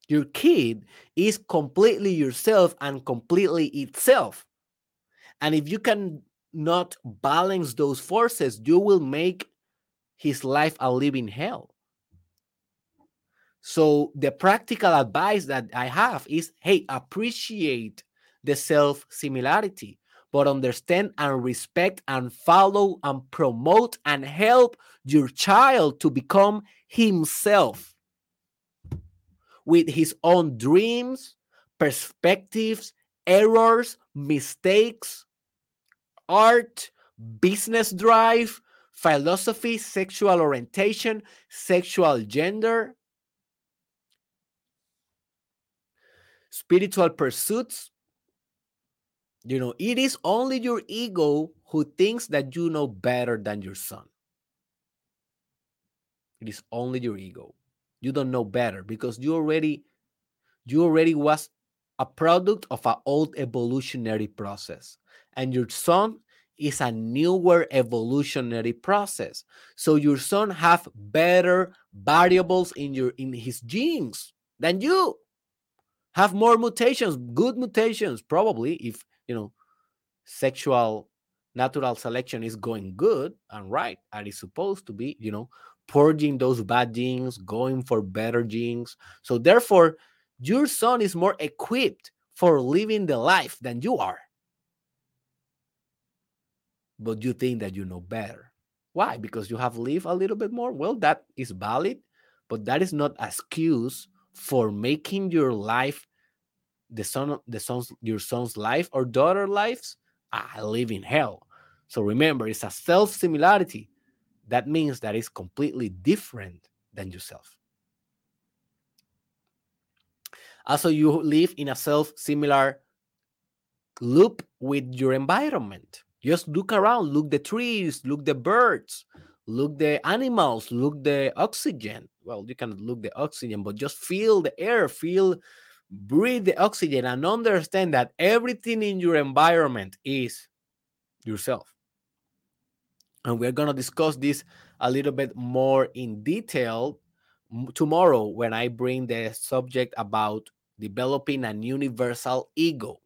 your kid is completely yourself and completely itself. And if you can not balance those forces, you will make his life a living hell. So, the practical advice that I have is hey, appreciate the self similarity, but understand and respect and follow and promote and help your child to become himself with his own dreams, perspectives, errors, mistakes, art, business drive, philosophy, sexual orientation, sexual gender, spiritual pursuits. You know, it is only your ego who thinks that you know better than your son. It is only your ego. You don't know better because you already you already was a product of an old evolutionary process. And your son is a newer evolutionary process. So your son have better variables in your in his genes than you. Have more mutations, good mutations, probably if you know sexual natural selection is going good and right and it's supposed to be, you know, purging those bad genes, going for better genes. So therefore, your son is more equipped for living the life than you are. But you think that you know better. Why? Because you have lived a little bit more? Well, that is valid, but that is not excuse for making your life the son the son's your son's life or daughter lives I live in hell. So remember, it's a self similarity. That means that it's completely different than yourself. Also, you live in a self similar loop with your environment. Just look around, look the trees, look the birds, look the animals, look the oxygen. Well, you cannot look the oxygen, but just feel the air, feel, breathe the oxygen, and understand that everything in your environment is yourself. And we're going to discuss this a little bit more in detail tomorrow when I bring the subject about developing an universal ego.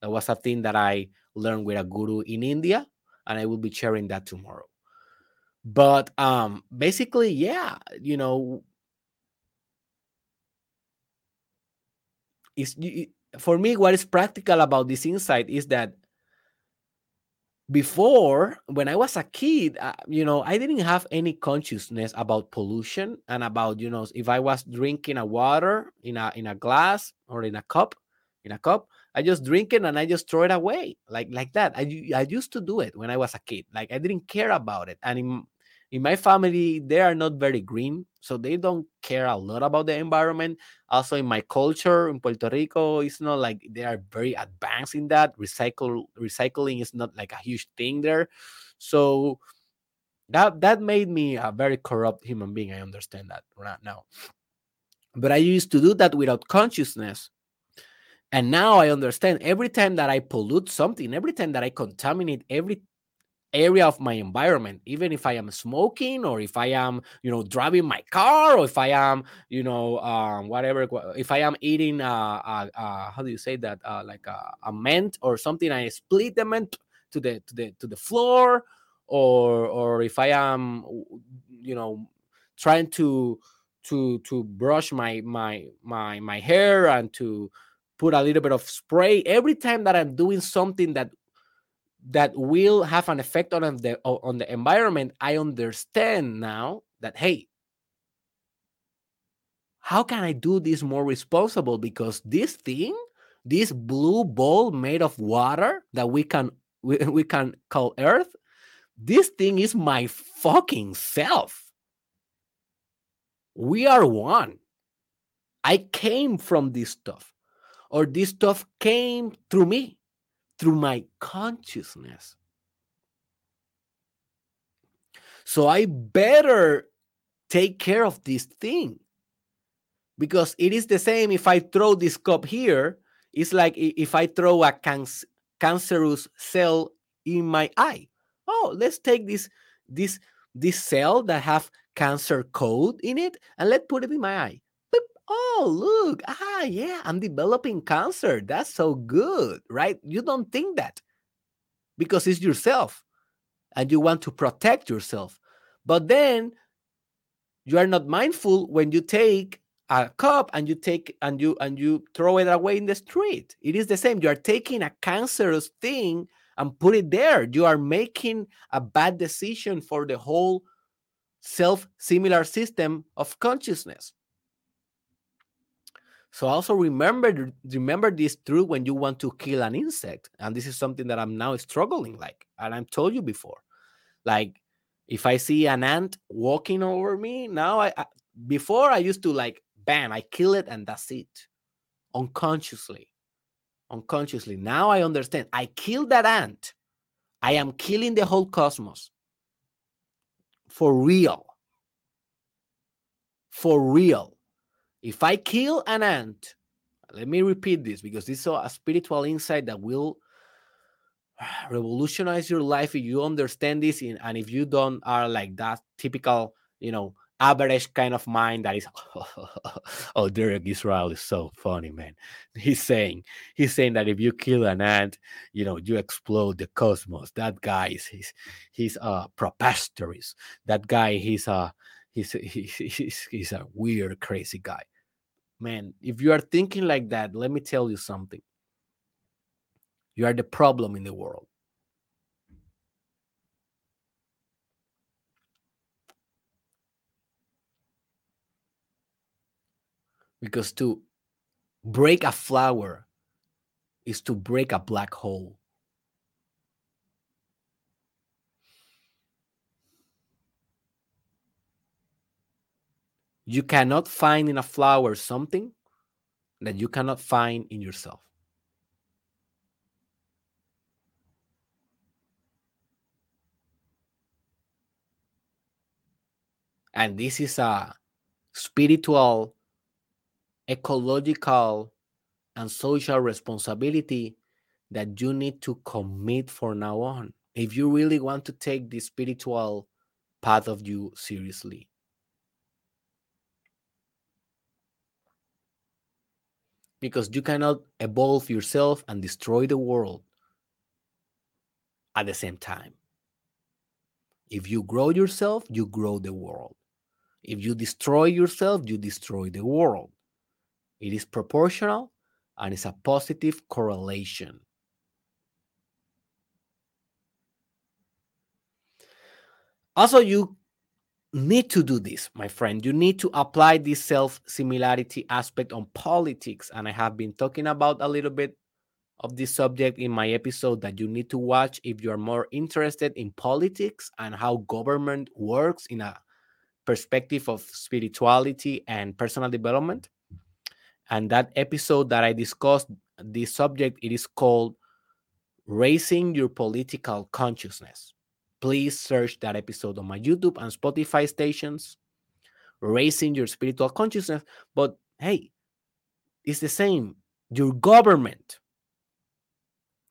That was a thing that I learned with a guru in India, and I will be sharing that tomorrow. But um, basically, yeah, you know, is for me what is practical about this insight is that before when i was a kid uh, you know i didn't have any consciousness about pollution and about you know if i was drinking a water in a in a glass or in a cup in a cup i just drink it and i just throw it away like like that. I i used to do it when i was a kid like i didn't care about it. And in, in my family they are not very green so they don't care a lot about the environment. Also in my culture in puerto rico it's not like they are very advanced in that. Recycle recycling is not like a huge thing there. So that that made me a very corrupt human being i understand that right now. But i used to do that without consciousness and now i understand every time that i pollute something every time that i contaminate every area of my environment even if i am smoking or if i am you know driving my car or if i am you know um, whatever if i am eating uh, uh, uh how do you say that? Uh, like a, a mint or something i split the mint to the to the to the floor or or if i am you know trying to to to brush my my my my hair and to put a little bit of spray every time that i'm doing something that that will have an effect on the on the environment i understand now that hey how can i do this more responsible? Because this thing this blue ball made of water that we can we, we can call earth this thing is my fucking self. We are one. I came from this stuff or this stuff came through me through my consciousness. So I better take care of this thing because it is the same if I throw this cup here. It's like if I throw a canc- cancerous cell in my eye. Oh, let's take this this this cell that have cancer code in it and let's put it in my eye oh look ah yeah i'm developing cancer that's so good right? You don't think that because it's yourself and you want to protect yourself but then you are not mindful when you take a cup and you take and you and you throw it away in the street. It is the same you are taking a cancerous thing and put it there. You are making a bad decision for the whole self similar system of consciousness so also remember remember this truth when you want to kill an insect. And this is something that I'm now struggling like. And I've told you before. Like if I see an ant walking over me, now I, I before I used to like bam, I kill it and that's it. Unconsciously. Unconsciously. Now I understand. I kill that ant. I am killing the whole cosmos. For real. for real. If I kill an ant, let me repeat this because this is a spiritual insight that will revolutionize your life if you understand this in, and if you don't are like that typical you know average kind of mind that is oh derek israel is so funny man. He's saying he's saying that if you kill an ant you know you explode the cosmos. That guy is he's he's uh preposterous. That guy he's uh he's he's, he's, he's a weird crazy guy man if you are thinking like that let me tell you something you are the problem in the world. Because to break a flower is to break a black hole. You cannot find in a flower something that you cannot find in yourself. And this is a spiritual, ecological, and social responsibility that you need to commit for now on if you really want to take the spiritual path of you seriously. Because you cannot evolve yourself and destroy the world at the same time. If you grow yourself, you grow the world. If you destroy yourself, you destroy the world. It is proportional and it's a positive correlation. Also, you need to do this, my friend. You need to apply this self similarity aspect on politics. And I have been talking about a little bit of this subject in my episode that you need to watch if you are more interested in politics and how government works in a perspective of spirituality and personal development. And that episode that I discussed this subject, it is called Raising Your Political Consciousness. Please search that episode on my YouTube and Spotify stations. Raising your spiritual consciousness. But hey, it's the same. Your government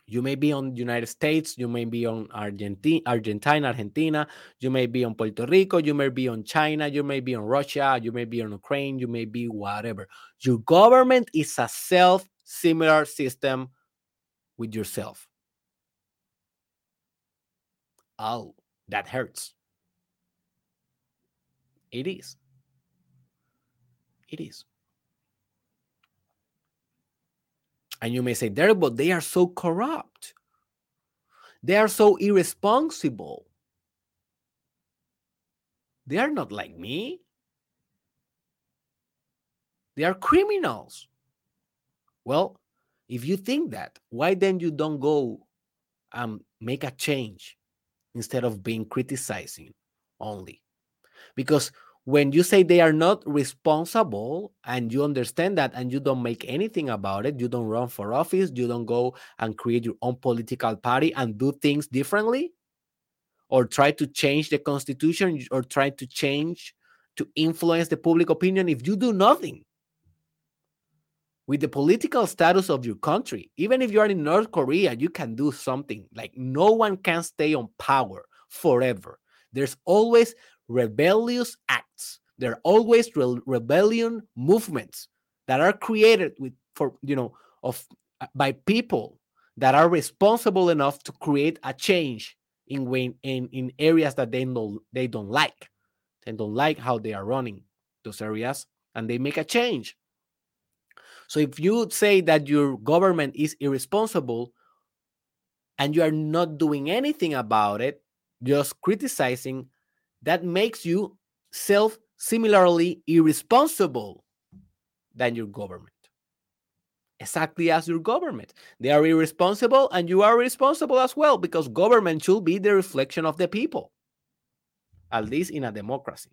you may be on United States, you may be on Argentina, Argentina, Argentina, you may be on Puerto Rico, you may be on China, you may be on Russia, you may be on Ukraine, you may be whatever. Your government is a self similar system with yourself. Oh, that hurts. It is. It is. And you may say, there, but they are so corrupt. They are so irresponsible. They are not like me. They are criminals. Well, if you think that, why then you don't go and make a change instead of being criticizing only? Because when you say they are not responsible and you understand that and you don't make anything about it, you don't run for office, you don't go and create your own political party and do things differently, or try to change the constitution or try to change to influence the public opinion, if you do nothing with the political status of your country, even if you are in North Korea, you can do something. Like no one can stay on power forever. There's always rebellious acts. There are always re- rebellion movements that are created with for you know of uh, by people that are responsible enough to create a change in when in, in areas that they know they don't like. They don't like how they are running those areas and they make a change. So if you say that your government is irresponsible and you are not doing anything about it, just criticizing that makes you self similarly irresponsible than your government. Exactly as your government. They are irresponsible and you are responsible as well because government should be the reflection of the people, at least in a democracy.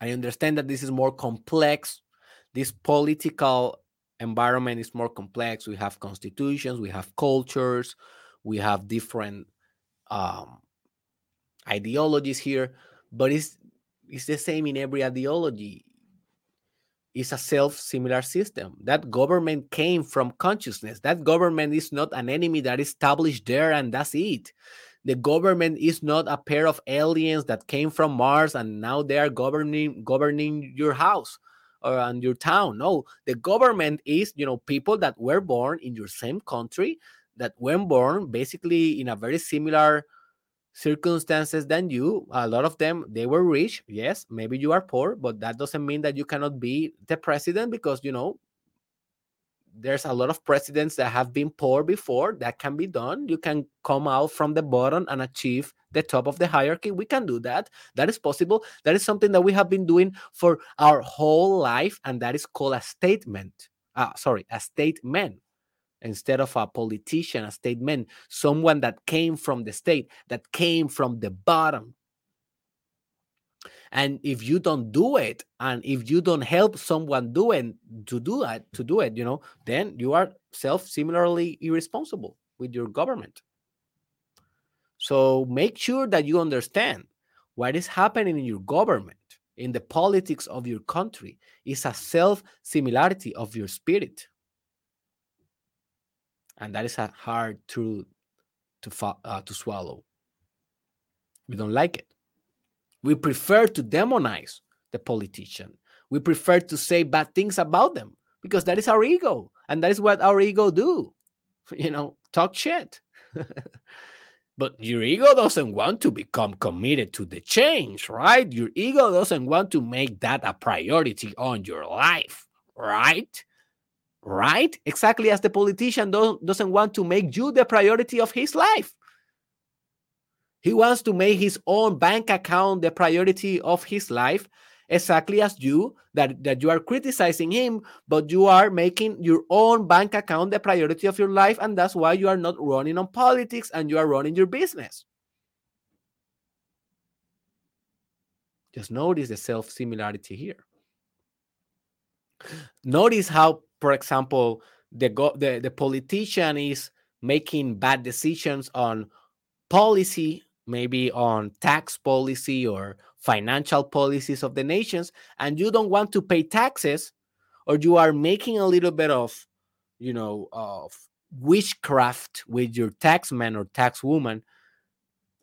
I understand that this is more complex. This political environment is more complex. We have constitutions, we have cultures, we have different um, ideologies here, but it's it's the same in every ideology it's a self-similar system that government came from consciousness that government is not an enemy that is established there and that's it the government is not a pair of aliens that came from mars and now they are governing governing your house or on your town. No the government is you know people that were born in your same country that were born basically in a very similar circumstances than you. A lot of them they were rich yes maybe you are poor but that doesn't mean that you cannot be the president because you know there's a lot of presidents that have been poor before that can be done. You can come out from the bottom and achieve the top of the hierarchy. We can do that. That is possible. That is something that we have been doing for our whole life and that is called a statement. Uh, sorry a statement. Instead of a politician, a statesman, someone that came from the state, that came from the bottom. And if you don't do it, and if you don't help someone doing to do it, to do it, you know, then you are self similarly irresponsible with your government. So make sure that you understand what is happening in your government, in the politics of your country, is a self similarity of your spirit and that is a hard truth to uh, to swallow. We don't like it. We prefer to demonize the politician. We prefer to say bad things about them because that is our ego, and that is what our ego do. You know, talk shit. but your ego doesn't want to become committed to the change, right? Your ego doesn't want to make that a priority on your life, right? right? Exactly as the politician don't, doesn't want to make you the priority of his life. He wants to make his own bank account the priority of his life, exactly as you that, that you are criticizing him, but you are making your own bank account the priority of your life, and that's why you are not running on politics and you are running your business. Just notice the self similarity here. Notice how for example, the, the the politician is making bad decisions on policy, maybe on tax policy or financial policies of the nations, and you don't want to pay taxes, or you are making a little bit of, you know, of witchcraft with your taxman or taxwoman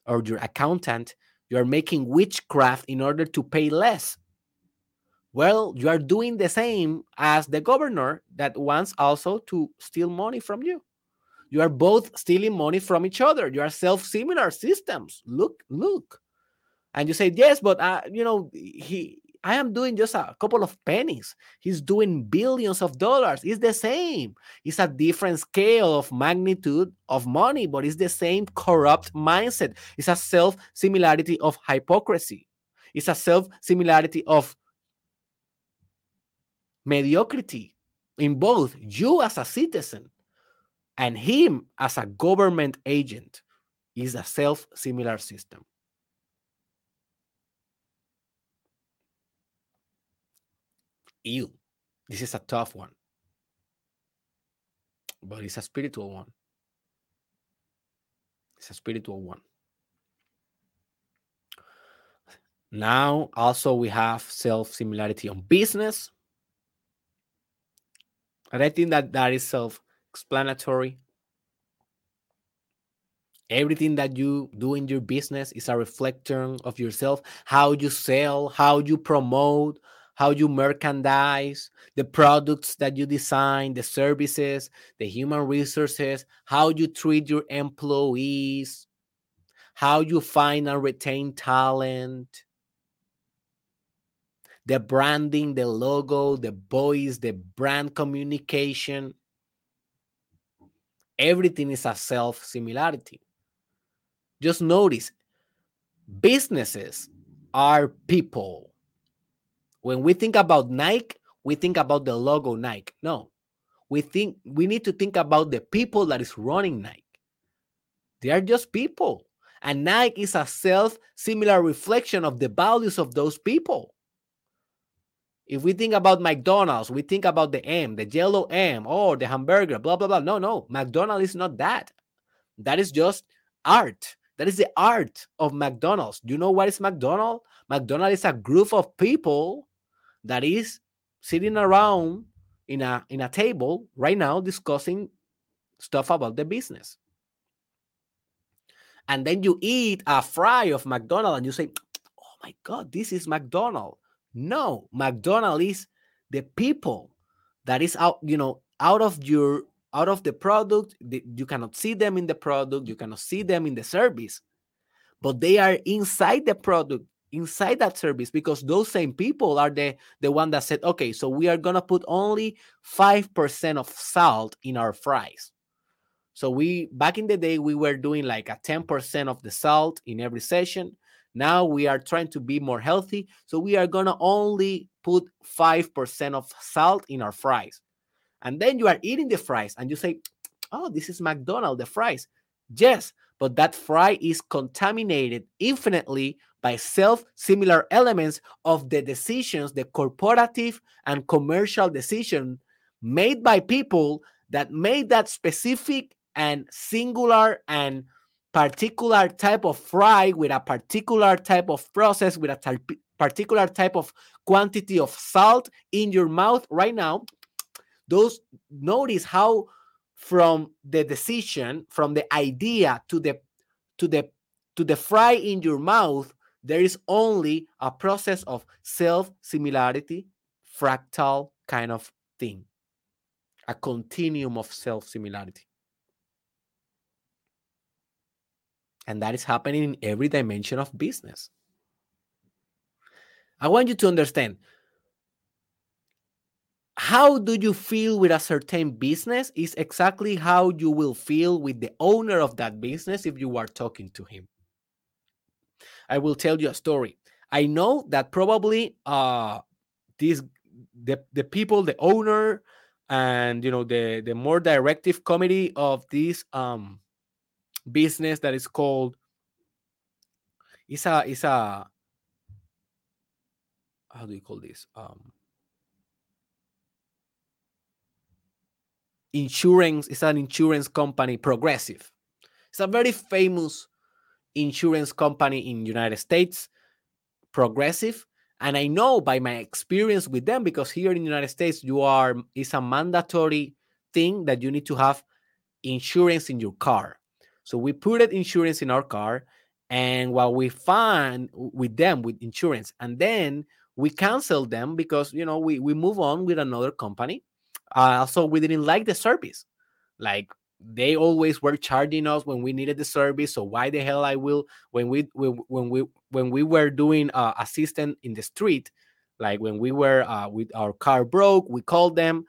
or your accountant, you are making witchcraft in order to pay less. Well, you are doing the same as the governor that wants also to steal money from you. You are both stealing money from each other. You are self-similar systems. Look, look. And you say, yes, but uh, you know, he I am doing just a couple of pennies. He's doing billions of dollars. It's the same. It's a different scale of magnitude of money, but it's the same corrupt mindset. It's a self similarity of hypocrisy. It's a self similarity of mediocrity in both you as a citizen and him as a government agent is a self similar system. Ew, this is a tough one, but it's a spiritual one. It's a spiritual one. Now, also, we have self similarity on business and I think that that is self explanatory. Everything that you do in your business is a reflection of yourself. How you sell, how you promote, how you merchandise, the products that you design, the services, the human resources, how you treat your employees, how you find and retain talent, the branding, the logo, the voice, the brand communication. Everything is a self similarity. Just notice businesses are people. When we think about Nike, we think about the logo Nike. No, we think we need to think about the people that is running Nike. They are just people. And Nike is a self similar reflection of the values of those people. If we think about McDonald's, we think about the M, the yellow M, or the hamburger, blah, blah, blah. No, no, McDonald's is not that. That is just art. That is the art of McDonald's. Do you know what is McDonald's? McDonald's is a group of people that is sitting around in a in a table right now discussing stuff about the business. And then you eat a fry of McDonald's and you say, "Oh my god, this is McDonald's." No, McDonald's is the people that is out, you know, out of your out of the product. You cannot see them in the product, you cannot see them in the service, but they are inside the product inside that service because those same people are the the one that said okay so we are gonna put only 5% of salt in our fries so we back in the day we were doing like a 10% of the salt in every session now we are trying to be more healthy so we are gonna only put 5% of salt in our fries. And then you are eating the fries and you say oh this is mcdonald's the fries. Yes but that fry is contaminated infinitely by self similar elements of the decisions, the corporative and commercial decision made by people that made that specific and singular and particular type of fry with a particular type of process with a particular type of quantity of salt in your mouth right now those notice how from the decision from the idea to the to the to the fry in your mouth there is only a process of self similarity, fractal kind of thing, a continuum of self similarity. And that is happening in every dimension of business. I want you to understand how do you feel with a certain business is exactly how you will feel with the owner of that business if you are talking to him. I will tell you a story. I know that probably uh these the the people, the owner, and you know the the more directive committee of this um business that is called it's a it's a how do you call this um insurance is an insurance company progressive it's a very famous insurance company in United States, Progressive, and I know by my experience with them because here in the United States you are it's a mandatory thing that you need to have insurance in your car. So we put it insurance in our car and while we find with them with insurance and then we cancel them because you know we, we move on with another company. Uh, so we didn't like the service. Like they always were charging us when we needed the service so why the hell i will when we when we when we were doing uh, assistant in the street like when we were uh, with our car broke we called them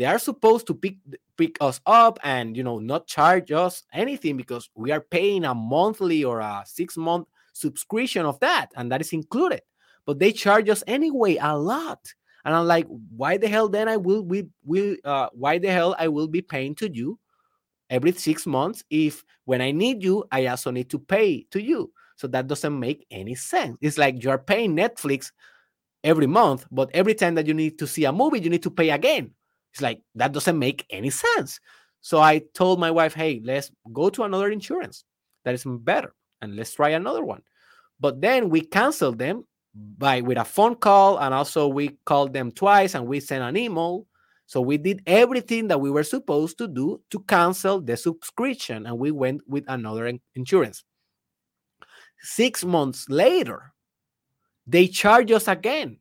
they are supposed to pick pick us up and you know not charge us anything because we are paying a monthly or a six month subscription of that and that is included but they charge us anyway a lot and i'm like why the hell then i will we will uh, why the hell i will be paying to you every six months if when I need you, I also need to pay to you. So that doesn't make any sense. It's like you're paying Netflix every month, but every time that you need to see a movie, you need to pay again. It's like that doesn't make any sense. So I told my wife, hey, let's go to another insurance that is better and let's try another one. But then we canceled them by with a phone call and also we called them twice and we sent an email so we did everything that we were supposed to do to cancel the subscription and we went with another insurance. Six months later, they charge us again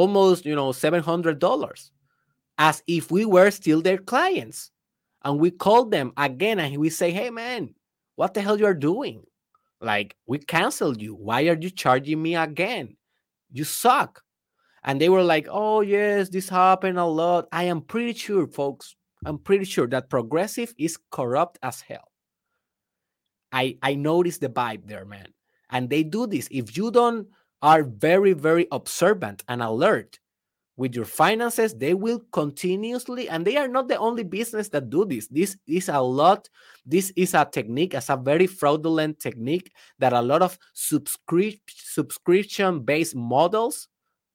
almost you know $700 as if we were still their clients and we called them again and we say hey man what the hell you're doing like we canceled you why are you charging me again you suck and they were like, "Oh yes, this happened a lot." I am pretty sure, folks. I'm pretty sure that progressive is corrupt as hell. I I noticed the vibe there, man. And they do this. If you don't are very very observant and alert with your finances, they will continuously, and they are not the only business that do this. This is a lot. This is a technique, as a very fraudulent technique that a lot of subscription subscription based models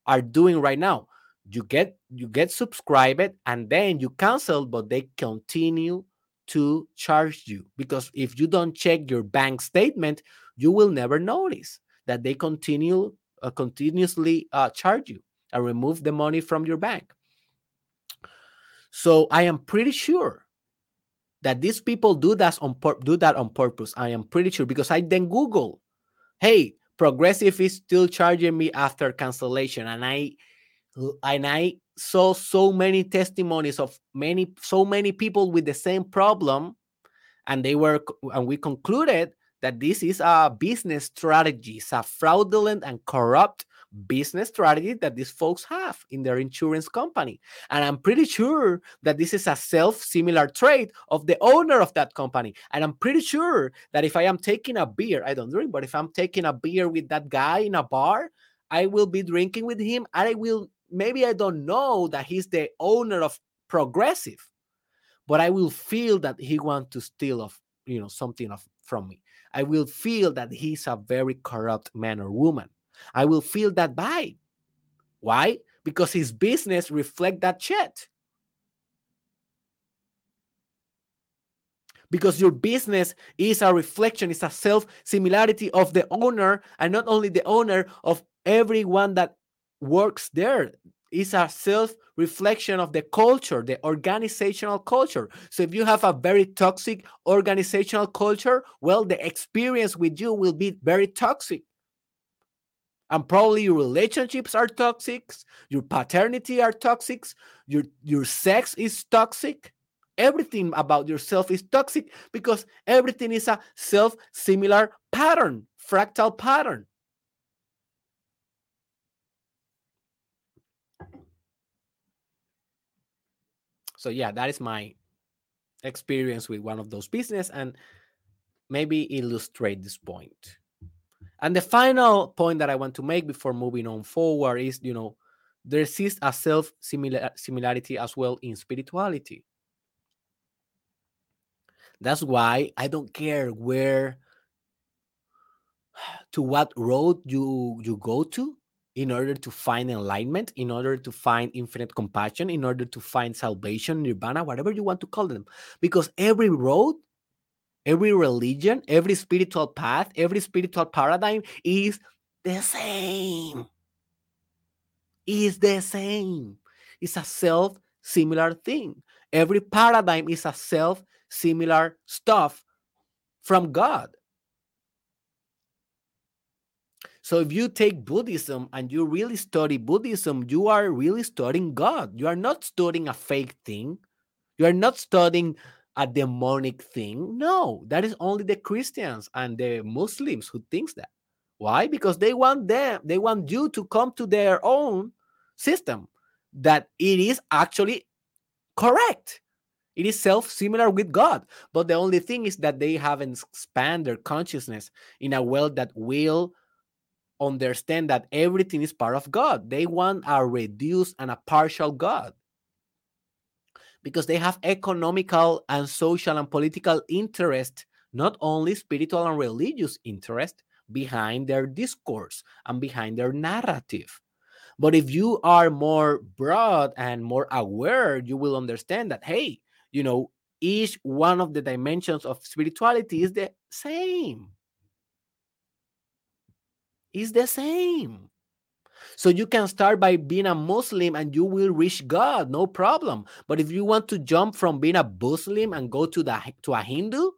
are doing right now. You get you get subscribed and then you cancel, but they continue to charge you because if you don't check your bank statement, you will never notice. That they continue uh, continuously uh, charge you and remove the money from your bank. So I am pretty sure that these people do that on do that on purpose. I am pretty sure because I then Google, hey, Progressive is still charging me after cancellation, and I and I saw so many testimonies of many so many people with the same problem, and they were and we concluded that this is a business strategy, it's a fraudulent and corrupt business strategy that these folks have in their insurance company. And I'm pretty sure that this is a self similar trait of the owner of that company. And I'm pretty sure that if I am taking a beer, I don't drink, but if I'm taking a beer with that guy in a bar, I will be drinking with him and I will maybe I don't know that he's the owner of Progressive, but I will feel that he wants to steal of you know something of from me. I will feel that he's a very corrupt man or woman. I will feel that vibe. Why? Because his business reflect that shit. Because your business is a reflection, it's a self similarity of the owner, and not only the owner of everyone that works there. It's a self reflection of the culture, the organizational culture. So if you have a very toxic organizational culture, well, the experience with you will be very toxic. And probably your relationships are toxic your paternity are toxic your your sex is toxic. Everything about yourself is toxic because everything is a self similar pattern fractal pattern so yeah that is my experience with one of those business and maybe illustrate this point. and the final point that I want to make before moving on forward is, you know, there exists a self similarity as well in spirituality. That's why I don't care where to what road you you go to in order to find enlightenment, in order to find infinite compassion, in order to find salvation, nirvana, whatever you want to call them. Because every road every religion, every spiritual path, every spiritual paradigm is the same. Is the same. It's a self similar thing. Every paradigm is a self similar stuff from God. So if you take Buddhism and you really study Buddhism, you are really studying God. You are not studying a fake thing. You are not studying a demonic thing. No, that is only the Christians and the Muslims who thinks that. Why? Because they want them, they want you to come to their own system that it is actually correct. It is self-similar with God. But the only thing is that they haven't expanded their consciousness in a way that will understand that everything is part of God. They want a reduced and a partial God because they have economical and social and political interest, not only spiritual and religious interest behind their discourse and behind their narrative. But if you are more broad and more aware, you will understand that, hey, you know, each one of the dimensions of spirituality is the same. Is the same. So you can start by being a Muslim and you will reach God, no problem. But if you want to jump from being a Muslim and go to the to a Hindu,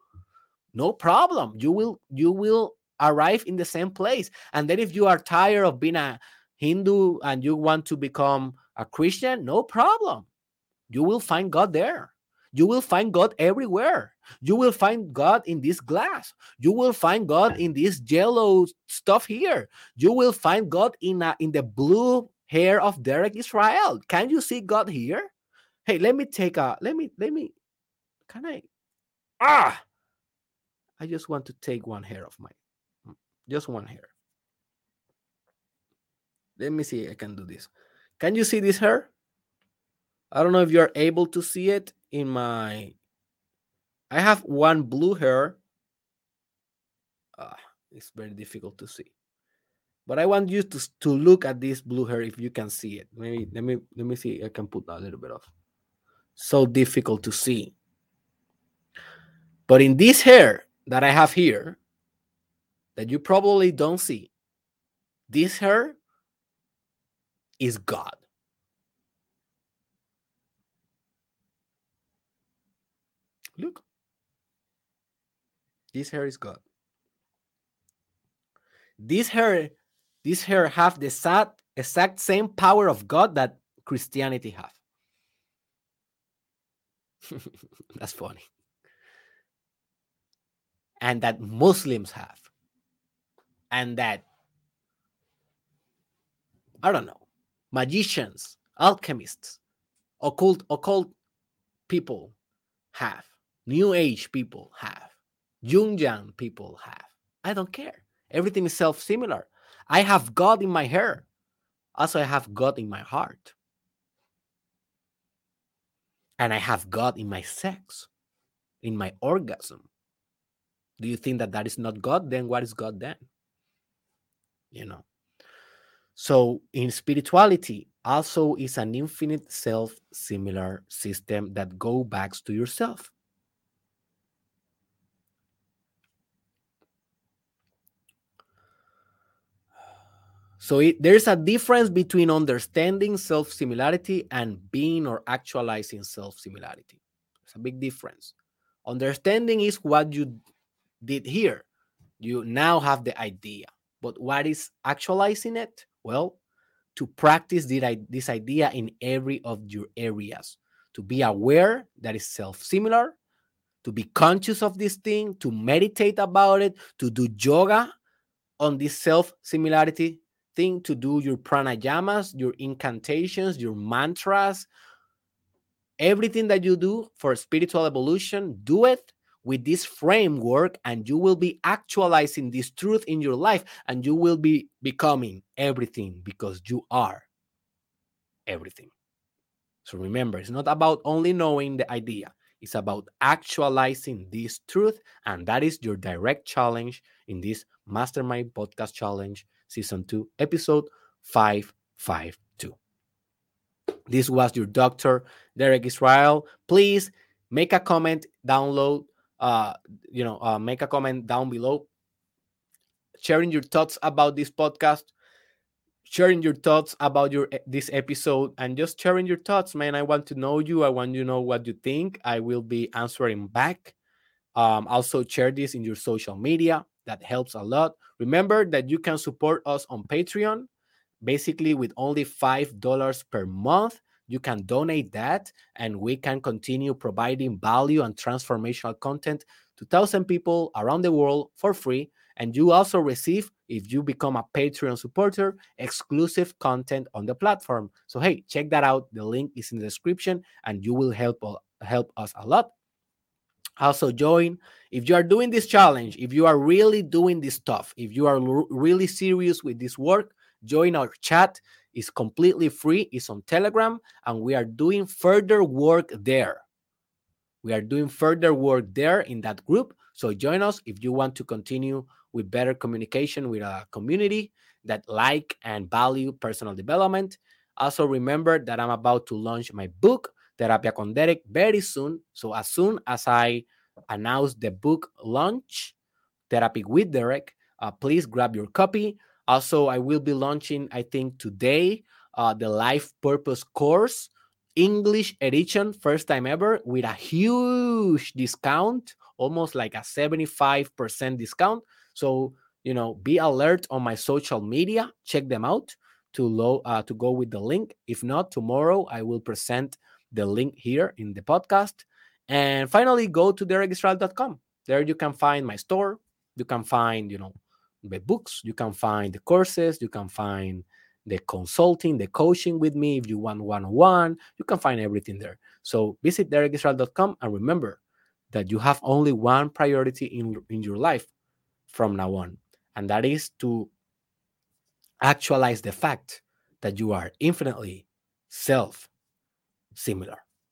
no problem. You will you will arrive in the same place. And then if you are tired of being a Hindu and you want to become a Christian, no problem. You will find God there. You will find God everywhere. You will find God in this glass. You will find God in this yellow stuff here. You will find God in a, in the blue hair of Derek Israel. Can you see God here? Hey, let me take a let me let me can I ah I just want to take one hair of my just one hair. Let me see I can do this. Can you see this hair? I don't know if you're able to see it in my I have one blue hair. Uh, it's very difficult to see. But I want you to, to look at this blue hair if you can see it. Maybe let me let me see. I can put a little bit of so difficult to see. But in this hair that I have here, that you probably don't see, this hair is God. Look, this hair is God. This hair, this hair have the exact, exact same power of God that Christianity have. That's funny. And that Muslims have. And that I don't know, magicians, alchemists, occult occult people have, new age people have, Jungian people have. I don't care. Everything is self similar. I have God in my hair. Also, I have God in my heart. And I have God in my sex, in my orgasm. Do you think that that is not God? Then what is God then? You know. So in spirituality, also is an infinite self-similar system that go back to yourself. So it, there's a difference between understanding self-similarity and being or actualizing self-similarity. It's a big difference. Understanding is what you did here. You now have the idea. But what is actualizing it? Well, to practice this idea in every of your areas, to be aware that is self-similar, to be conscious of this thing, to meditate about it, to do yoga on this self-similarity thing, to do your pranayamas, your incantations, your mantras, everything that you do for spiritual evolution, do it with this framework and you will be actualizing this truth in your life and you will be becoming everything because you are everything. So remember, it's not about only knowing the idea, it's about actualizing this truth. And that is your direct challenge in this Mastermind Podcast Challenge, Season 2, Episode 552. This was your doctor, Derek Israel. Please make a comment, download uh, you know, uh, make a comment down below, sharing your thoughts about this podcast, sharing your thoughts about your this episode, and just sharing your thoughts, man. I want to know you. I want you to know what you think. I will be answering back. Um, also, share this in your social media. That helps a lot. Remember that you can support us on Patreon, basically with only five dollars per month. You can donate that and we can continue providing value and transformational content to 1000 people around the world for free. And you also receive if you become a patreon supporter exclusive content on the platform. So hey check that out. The link is in the description and you will help uh, help us a lot also join if you are doing this challenge if you are really doing this stuff if you are really serious with this work join our chat it's completely free. It's on Telegram, and we are doing further work there. We are doing further work there in that group. So join us if you want to continue with better communication with a community that like and value personal development. Also remember that I'm about to launch my book, Terapia con Derek, very soon. So as soon as I announce the book launch, Therapy with Derek, uh, please grab your copy. Also, I will be launching, I think, today, uh, the Life Purpose course, English edition, first time ever, with a huge discount, almost like a 75% discount. So, you know, be alert on my social media, check them out to low uh, to go with the link. If not, tomorrow I will present the link here in the podcast. And finally, go to derekisrael.com. There you can find my store. You can find, you know, the books, you can find the courses, you can find the consulting, the coaching with me. If you want one on one, you can find everything there. So visit derekisrael.com and remember that you have only one priority in, in your life from now on, and that is to actualize the fact that you are infinitely self similar.